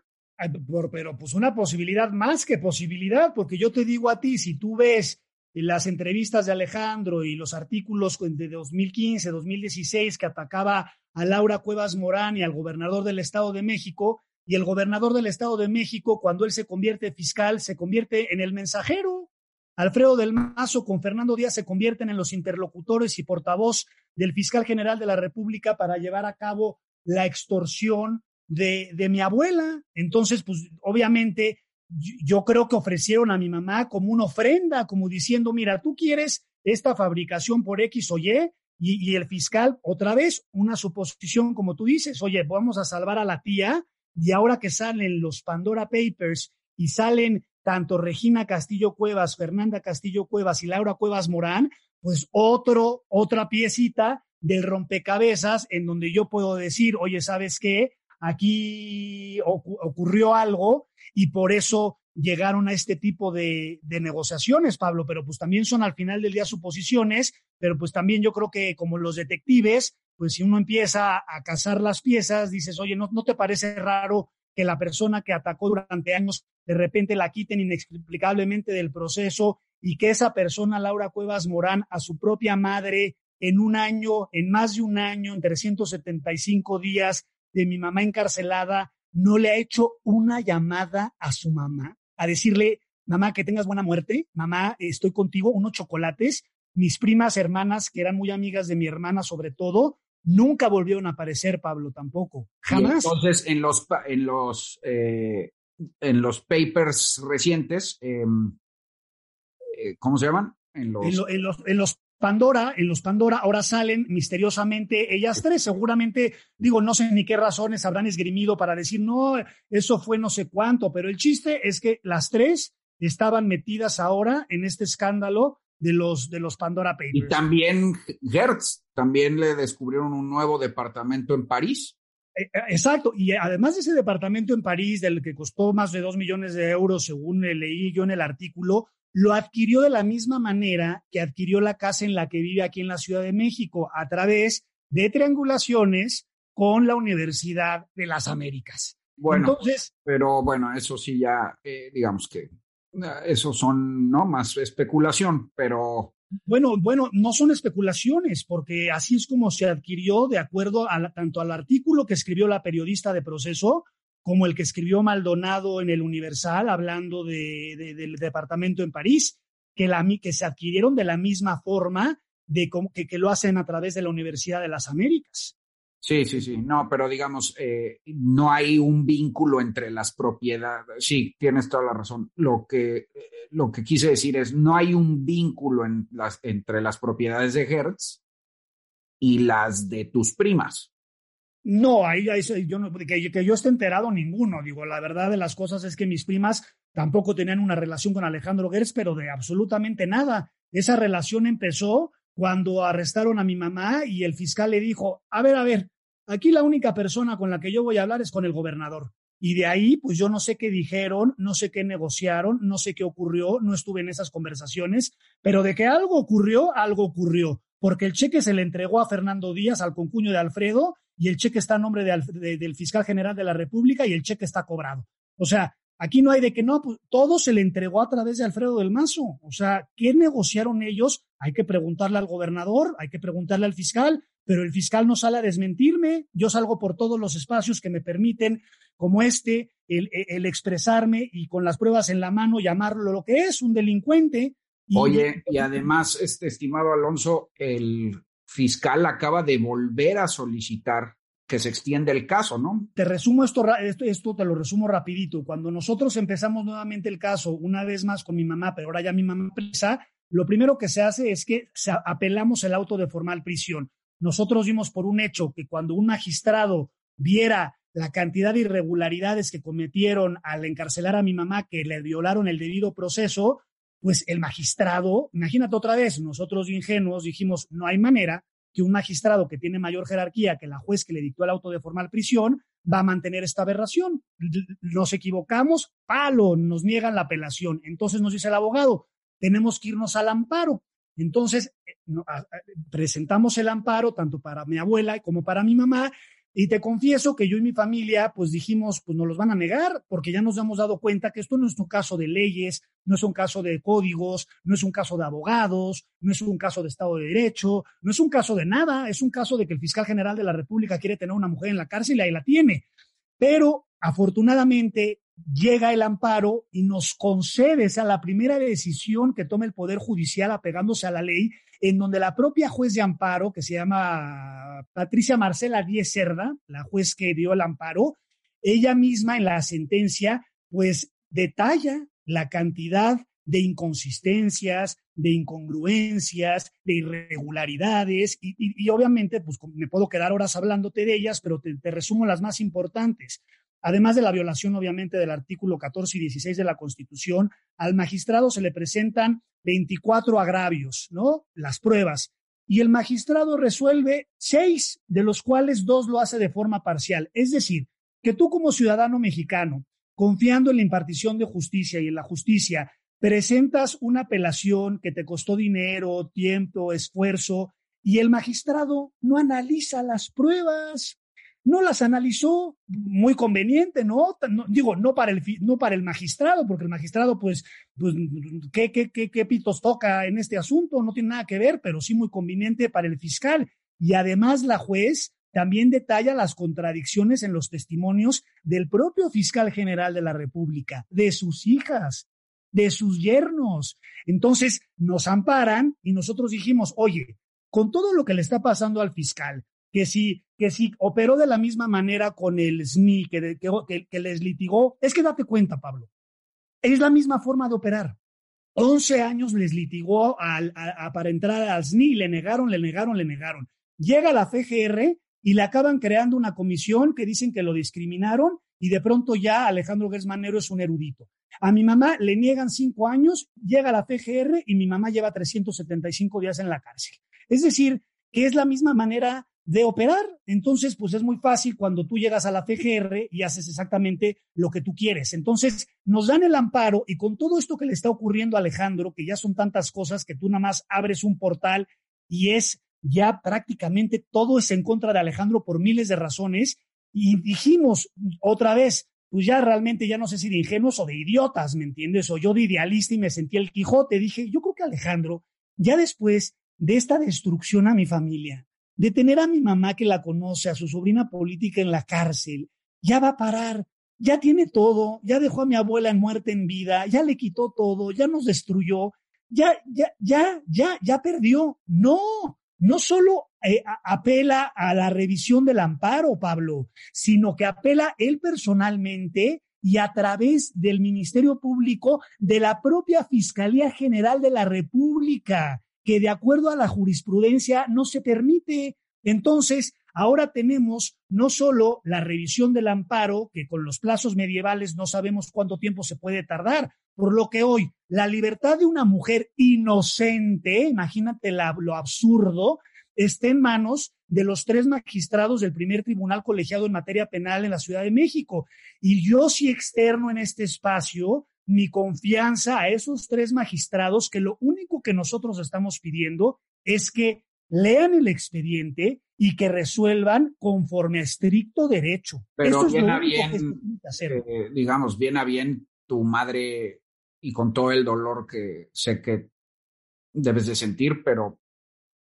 pero pues una posibilidad más que posibilidad, porque yo te digo a ti, si tú ves las entrevistas de Alejandro y los artículos de 2015, 2016 que atacaba a Laura Cuevas Morán y al gobernador del Estado de México, y el gobernador del Estado de México, cuando él se convierte fiscal, se convierte en el mensajero. Alfredo del Mazo con Fernando Díaz se convierten en los interlocutores y portavoz del fiscal general de la República para llevar a cabo la extorsión de, de mi abuela. Entonces, pues obviamente yo creo que ofrecieron a mi mamá como una ofrenda, como diciendo, mira, tú quieres esta fabricación por X o Y, y, el fiscal, otra vez, una suposición, como tú dices, oye, vamos a salvar a la tía, y ahora que salen los Pandora Papers y salen tanto Regina Castillo Cuevas, Fernanda Castillo Cuevas y Laura Cuevas Morán, pues otro, otra piecita del rompecabezas en donde yo puedo decir, oye, ¿sabes qué? aquí ocurrió algo y por eso llegaron a este tipo de, negociaciones, Pablo, pero pues también son al final del día suposiciones, pero pues también yo creo que como los detectives, pues si uno empieza a cazar las piezas, dices, oye, ¿no, ¿no te parece raro que la persona que atacó durante años de repente la quiten inexplicablemente del proceso y que esa persona, Laura Cuevas Morán, a su propia madre, en un año, en más de un año, en 375 días, de mi mamá encarcelada, no le ha hecho una llamada a su mamá a decirle, mamá, que tengas buena muerte, mamá, estoy contigo, unos chocolates. Mis primas hermanas, que eran muy amigas de mi hermana sobre todo, nunca volvieron a aparecer, Pablo, tampoco. Jamás. entonces, en los, en los, eh, en los papers recientes, em, eh, ¿cómo se llaman? En los... En, los, en los Pandora, en los Pandora ahora salen misteriosamente ellas tres. Seguramente, digo, no sé ni qué razones habrán esgrimido para decir, no, eso fue no sé cuánto, pero el chiste es que las tres estaban metidas ahora en este escándalo de los, de los Pandora Papers. Y también Hertz, también le descubrieron un nuevo departamento en París. Eh, eh, exacto, y además de ese departamento en París, del que costó más de dos millones de euros, según leí yo en el artículo, lo adquirió de la misma manera que adquirió la casa en la que vive aquí en la Ciudad de México, a través de triangulaciones con la Universidad de las Américas. Bueno, Entonces, pero bueno, eso sí ya, eh, digamos que eso son, ¿no? Más especulación, pero... Bueno, bueno, no son especulaciones, porque así es como se adquirió de acuerdo tanto al artículo que escribió la periodista de proceso como el que escribió Maldonado en el Universal hablando del departamento en París, que, la, que se adquirieron de la misma forma de que, lo hacen a través de la Universidad de las Américas. Sí, sí, sí, no, pero digamos, eh, no hay un vínculo entre las propiedades. Sí, tienes toda la razón. Lo que, eh, lo que quise decir es, no hay un vínculo entre las propiedades de Hertz y las de tus primas. No, ahí, ahí yo no, que, que, yo esté enterado ninguno. Digo, la verdad de las cosas es que mis primas tampoco tenían una relación con Alejandro Gertz, pero de absolutamente nada. Esa relación empezó cuando arrestaron a mi mamá y el fiscal le dijo, a ver, a ver, Aquí la única persona con la que yo voy a hablar es con el gobernador. Y de ahí, pues yo no sé qué dijeron, no sé qué negociaron, no sé qué ocurrió, no estuve en esas conversaciones, pero de que algo ocurrió, algo ocurrió, porque el cheque se le entregó a Fernando Díaz, al concuño de Alfredo, y el cheque está a nombre del fiscal general de la República y el cheque está cobrado. O sea, aquí no hay de que no, pues todo se le entregó a través de Alfredo del Mazo. O sea, ¿qué negociaron ellos? Hay que preguntarle al gobernador, hay que preguntarle al fiscal, pero el fiscal no sale a desmentirme, yo salgo por todos los espacios que me permiten, como este, el, expresarme y con las pruebas en la mano llamarlo lo que es, un delincuente. Oye, y además, este estimado Alonso, el fiscal acaba de volver a solicitar que se extienda el caso, ¿no? Te resumo esto, esto, esto te lo resumo rapidito. Cuando nosotros empezamos nuevamente el caso, una vez más con mi mamá, pero ahora ya mi mamá presa, lo primero que se hace es que apelamos el auto de formal prisión. Nosotros vimos por un hecho que cuando un magistrado viera la cantidad de irregularidades que cometieron al encarcelar a mi mamá, que le violaron el debido proceso, pues el magistrado, imagínate otra vez, nosotros ingenuos dijimos, no hay manera que un magistrado que tiene mayor jerarquía que la juez que le dictó el auto de formal prisión va a mantener esta aberración. Nos equivocamos, palo, nos niegan la apelación. Entonces nos dice el abogado, tenemos que irnos al amparo. Entonces, eh, presentamos el amparo tanto para mi abuela como para mi mamá. Y te confieso que yo y mi familia, pues dijimos, pues nos los van a negar, porque ya nos hemos dado cuenta que esto no es un caso de leyes, no es un caso de códigos, no es un caso de abogados, no es un caso de Estado de Derecho, no es un caso de nada, es un caso de que el fiscal general de la República quiere tener una mujer en la cárcel y ahí la tiene. Pero afortunadamente llega el amparo y nos concede, esa la primera decisión que toma el Poder Judicial apegándose a la ley, en donde la propia juez de amparo, que se llama Patricia Marcela Díez Cerda, la juez que dio el amparo, ella misma en la sentencia, pues detalla la cantidad de inconsistencias, de incongruencias, de irregularidades, y, obviamente, pues me puedo quedar horas hablándote de ellas, pero te resumo las más importantes. Además de la violación, obviamente, del artículo 14 y 16 de la Constitución, al magistrado se le presentan 24 agravios, ¿no? Las pruebas. Y el magistrado resuelve seis, de los cuales dos lo hace de forma parcial. Es decir, que tú como ciudadano mexicano, confiando en la impartición de justicia y en la justicia, presentas una apelación que te costó dinero, tiempo, esfuerzo, y el magistrado no analiza las pruebas, no las analizó muy conveniente, ¿no? digo, no para, el, no para el magistrado, porque el magistrado, pues, pues ¿qué, qué, qué, qué pitos toca en este asunto? No tiene nada que ver, pero sí muy conveniente para el fiscal. Y además la juez también detalla las contradicciones en los testimonios del propio fiscal general de la República, de sus hijas, de sus yernos. Entonces nos amparan y nosotros dijimos, oye, con todo lo que le está pasando al fiscal, que si, que operó de la misma manera con el SNI que, que, les litigó, es que date cuenta, Pablo, es la misma forma de operar. 11 años les litigó al, para entrar al SNI, le negaron, le negaron, le negaron. Llega la FGR y le acaban creando una comisión que dicen que lo discriminaron y de pronto ya Alejandro Gersmanero es un erudito. A mi mamá le niegan cinco años, llega la FGR y mi mamá lleva 375 días en la cárcel. Es decir, que es la misma manera de operar. Entonces, pues es muy fácil cuando tú llegas a la FGR y haces exactamente lo que tú quieres. Entonces, nos dan el amparo y con todo esto que le está ocurriendo a Alejandro, que ya son tantas cosas que tú nada más abres un portal y es ya prácticamente todo es en contra de Alejandro por miles de razones. Y dijimos otra vez, pues ya realmente ya no sé si de ingenuos o de idiotas, ¿me entiendes? O yo de idealista y me sentí el Quijote. Dije, yo creo que Alejandro, ya después de esta destrucción a mi familia, de tener a mi mamá que la conoce, a su sobrina política en la cárcel, ya va a parar, ya tiene todo, ya dejó a mi abuela en muerte en vida, ya le quitó todo, ya nos destruyó, ya, ya, ya, ya, ya perdió. No, no solo eh, apela a la revisión del amparo, Pablo, sino que apela él personalmente y a través del Ministerio Público de la propia Fiscalía General de la República, que de acuerdo a la jurisprudencia no se permite. Entonces, ahora tenemos no solo la revisión del amparo, que con los plazos medievales no sabemos cuánto tiempo se puede tardar, por lo que hoy la libertad de una mujer inocente, imagínate lo absurdo, está en manos de los tres magistrados del primer tribunal colegiado en materia penal en la Ciudad de México. Y yo sí externo en este espacio mi confianza a esos tres magistrados que lo único que nosotros estamos pidiendo es que lean el expediente y que resuelvan conforme a estricto derecho. Pero bien a bien, eh, digamos, bien a bien tu madre y con todo el dolor que sé que debes de sentir, pero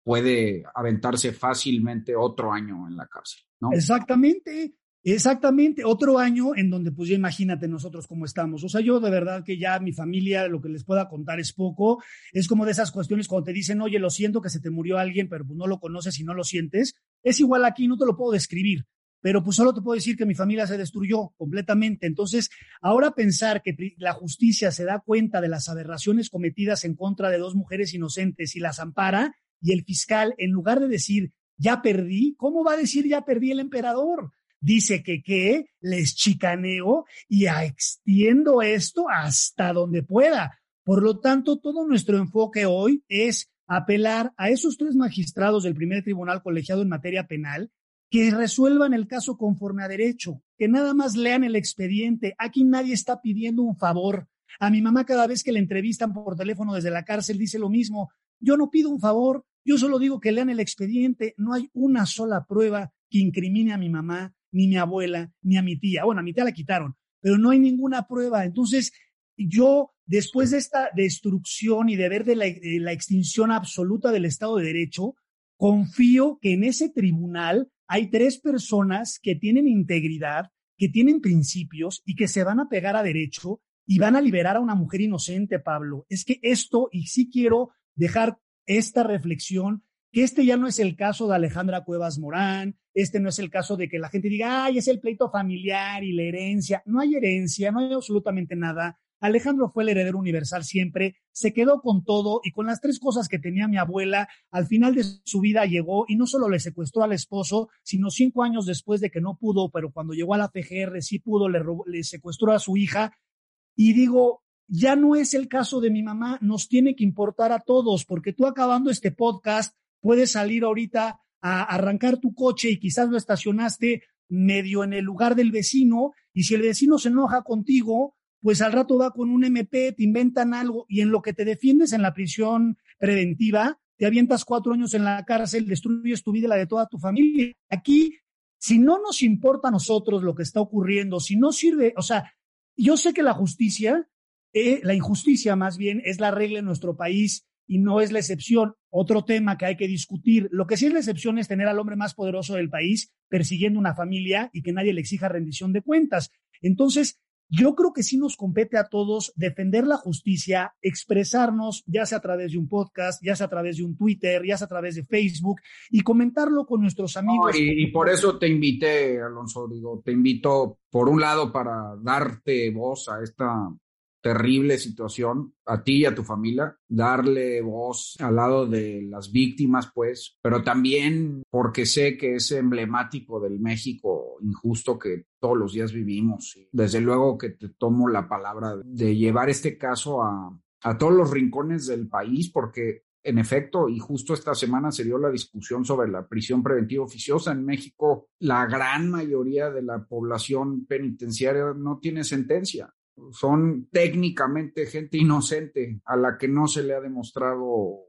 puede aventarse fácilmente otro año en la cárcel, ¿no? Exactamente, exactamente, otro año en donde pues ya imagínate nosotros cómo estamos. O sea, yo de verdad que ya mi familia, lo que les pueda contar es poco, es como de esas cuestiones cuando te dicen, oye, lo siento que se te murió alguien, pero pues no lo conoces y no lo sientes, es igual aquí, no te lo puedo describir. Pero pues solo te puedo decir que mi familia se destruyó completamente. Entonces, ahora pensar que la justicia se da cuenta de las aberraciones cometidas en contra de dos mujeres inocentes y las ampara, y el fiscal, en lugar de decir, ya perdí, ¿cómo va a decir ya perdí el emperador? Dice que que les chicaneo y extiendo esto hasta donde pueda. Por lo tanto, todo nuestro enfoque hoy es apelar a esos tres magistrados del primer tribunal colegiado en materia penal que resuelvan el caso conforme a derecho, que nada más lean el expediente. Aquí nadie está pidiendo un favor. A mi mamá cada vez que le entrevistan por teléfono desde la cárcel dice lo mismo. Yo no pido un favor, yo solo digo que lean el expediente, no hay una sola prueba que incrimine a mi mamá, ni mi abuela, ni a mi tía. Bueno, a mi tía la quitaron, pero no hay ninguna prueba. Entonces, yo, después de esta destrucción y de ver de la, extinción absoluta del Estado de Derecho, confío que en ese tribunal hay tres personas que tienen integridad, que tienen principios y que se van a pegar a derecho y van a liberar a una mujer inocente, Pablo. Es que esto, y sí quiero dejar esta reflexión, que este ya no es el caso de Alejandra Cuevas Morán, este no es el caso de que la gente diga, ay, es el pleito familiar y la herencia. No hay herencia, no hay absolutamente nada. Alejandro fue el heredero universal siempre, se quedó con todo y con las tres cosas que tenía mi abuela, al final de su vida llegó y no solo le secuestró al esposo, sino cinco años después de que no pudo, pero cuando llegó a la PGR sí pudo, le, le secuestró a su hija. Y digo, ya no es el caso de mi mamá, nos tiene que importar a todos, porque tú acabando este podcast puedes salir ahorita a arrancar tu coche y quizás lo estacionaste medio en el lugar del vecino y si el vecino se enoja contigo, pues al rato va con un MP, te inventan algo y en lo que te defiendes en la prisión preventiva, te avientas cuatro años en la cárcel, destruyes tu vida y la de toda tu familia. Aquí, si no nos importa a nosotros lo que está ocurriendo, si no sirve, o sea, yo sé que la justicia eh, la injusticia más bien es la regla en nuestro país y no es la excepción. Otro tema que hay que discutir. Lo que sí es la excepción es tener al hombre más poderoso del país persiguiendo una familia y que nadie le exija rendición de cuentas. Entonces, yo creo que sí nos compete a todos defender la justicia, expresarnos, ya sea a través de un podcast, ya sea a través de un Twitter, ya sea a través de Facebook, y comentarlo con nuestros amigos. y, y, por eso te invité, Alonso, digo, te invito, por un lado, para darte voz a esta terrible situación a ti y a tu familia, darle voz al lado de las víctimas, pues, pero también porque sé que es emblemático del México injusto que todos los días vivimos. Desde luego que te tomo la palabra de llevar este caso a, a todos los rincones del país, porque en efecto, y justo esta semana se dio la discusión sobre la prisión preventiva oficiosa. En México, la gran mayoría de la población penitenciaria no tiene sentencia son técnicamente gente inocente a la que no se le ha demostrado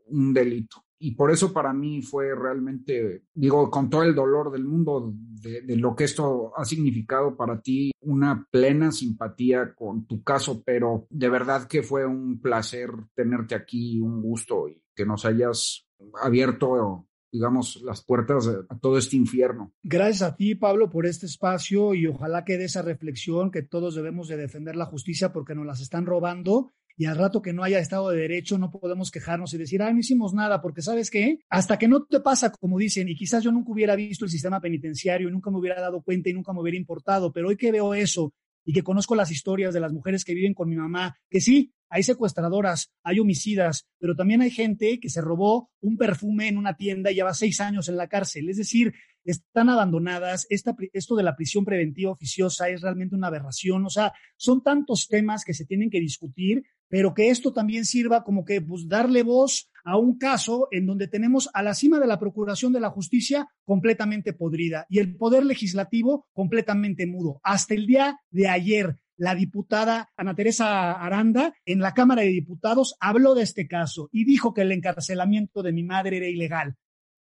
un delito. Y por eso para mí fue realmente, digo, con todo el dolor del mundo de, lo que esto ha significado para ti, una plena simpatía con tu caso, pero de verdad que fue un placer tenerte aquí, un gusto y que nos hayas abierto digamos, las puertas a todo este infierno. Gracias a ti, Pablo, por este espacio y ojalá que de esa reflexión que todos debemos de defender la justicia porque nos las están robando y al rato que no haya Estado de Derecho no podemos quejarnos y decir, ay, no hicimos nada, porque sabes qué, hasta que no te pasa, como dicen, y quizás yo nunca hubiera visto el sistema penitenciario y nunca me hubiera dado cuenta y nunca me hubiera importado, pero hoy que veo eso y que conozco las historias de las mujeres que viven con mi mamá, que sí, hay secuestradoras, hay homicidas, pero también hay gente que se robó un perfume en una tienda y lleva seis años en la cárcel. Es decir, están abandonadas. Esta, esto de la prisión preventiva oficiosa es realmente una aberración. O sea, son tantos temas que se tienen que discutir, pero que esto también sirva como que pues, darle voz a un caso en donde tenemos a la cima de la Procuración de la Justicia completamente podrida y el Poder Legislativo completamente mudo. Hasta el día de ayer, la diputada Ana Teresa Aranda en la Cámara de Diputados habló de este caso y dijo que el encarcelamiento de mi madre era ilegal.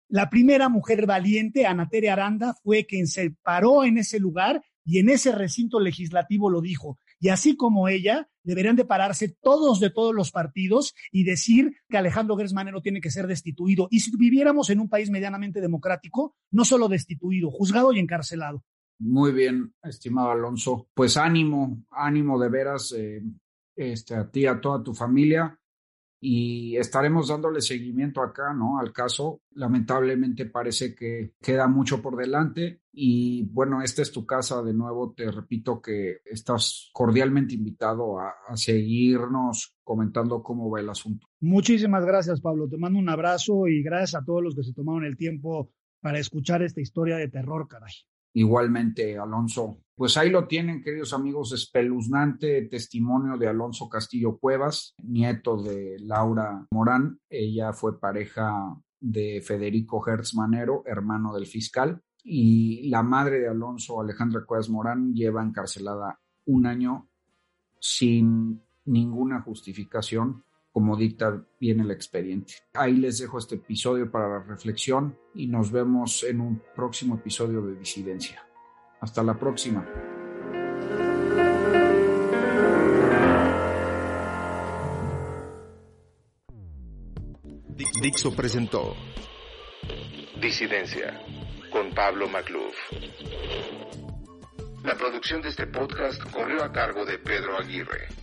La primera mujer valiente, Ana Teresa Aranda, fue quien se paró en ese lugar y en ese recinto legislativo lo dijo. Y así como ella, deberían de pararse todos de todos los partidos y decir que Alejandro Gersmanero tiene que ser destituido. Y si viviéramos en un país medianamente democrático, no solo destituido, juzgado y encarcelado. Muy bien, estimado Alonso. Pues ánimo, ánimo de veras eh, este, a ti, a toda tu familia. Y estaremos dándole seguimiento acá, ¿no? Al caso. Lamentablemente parece que queda mucho por delante. Y bueno, esta es tu casa. De nuevo, te repito que estás cordialmente invitado a, seguirnos comentando cómo va el asunto. Muchísimas gracias, Pablo. Te mando un abrazo y gracias a todos los que se tomaron el tiempo para escuchar esta historia de terror, caray. Igualmente, Alonso. Pues ahí lo tienen, queridos amigos, espeluznante testimonio de Alonso Castillo Cuevas, nieto de Laura Morán. Ella fue pareja de Federico Hertz Manero, hermano del fiscal. Y la madre de Alonso, Alejandra Cuevas Morán, lleva encarcelada un año sin ninguna justificación como dicta bien el expediente. Ahí les dejo este episodio para la reflexión y nos vemos en un próximo episodio de Disidencia. Hasta la próxima. Dixo presentó Disidencia con Pablo Macluf. La producción de este podcast corrió a cargo de Pedro Aguirre.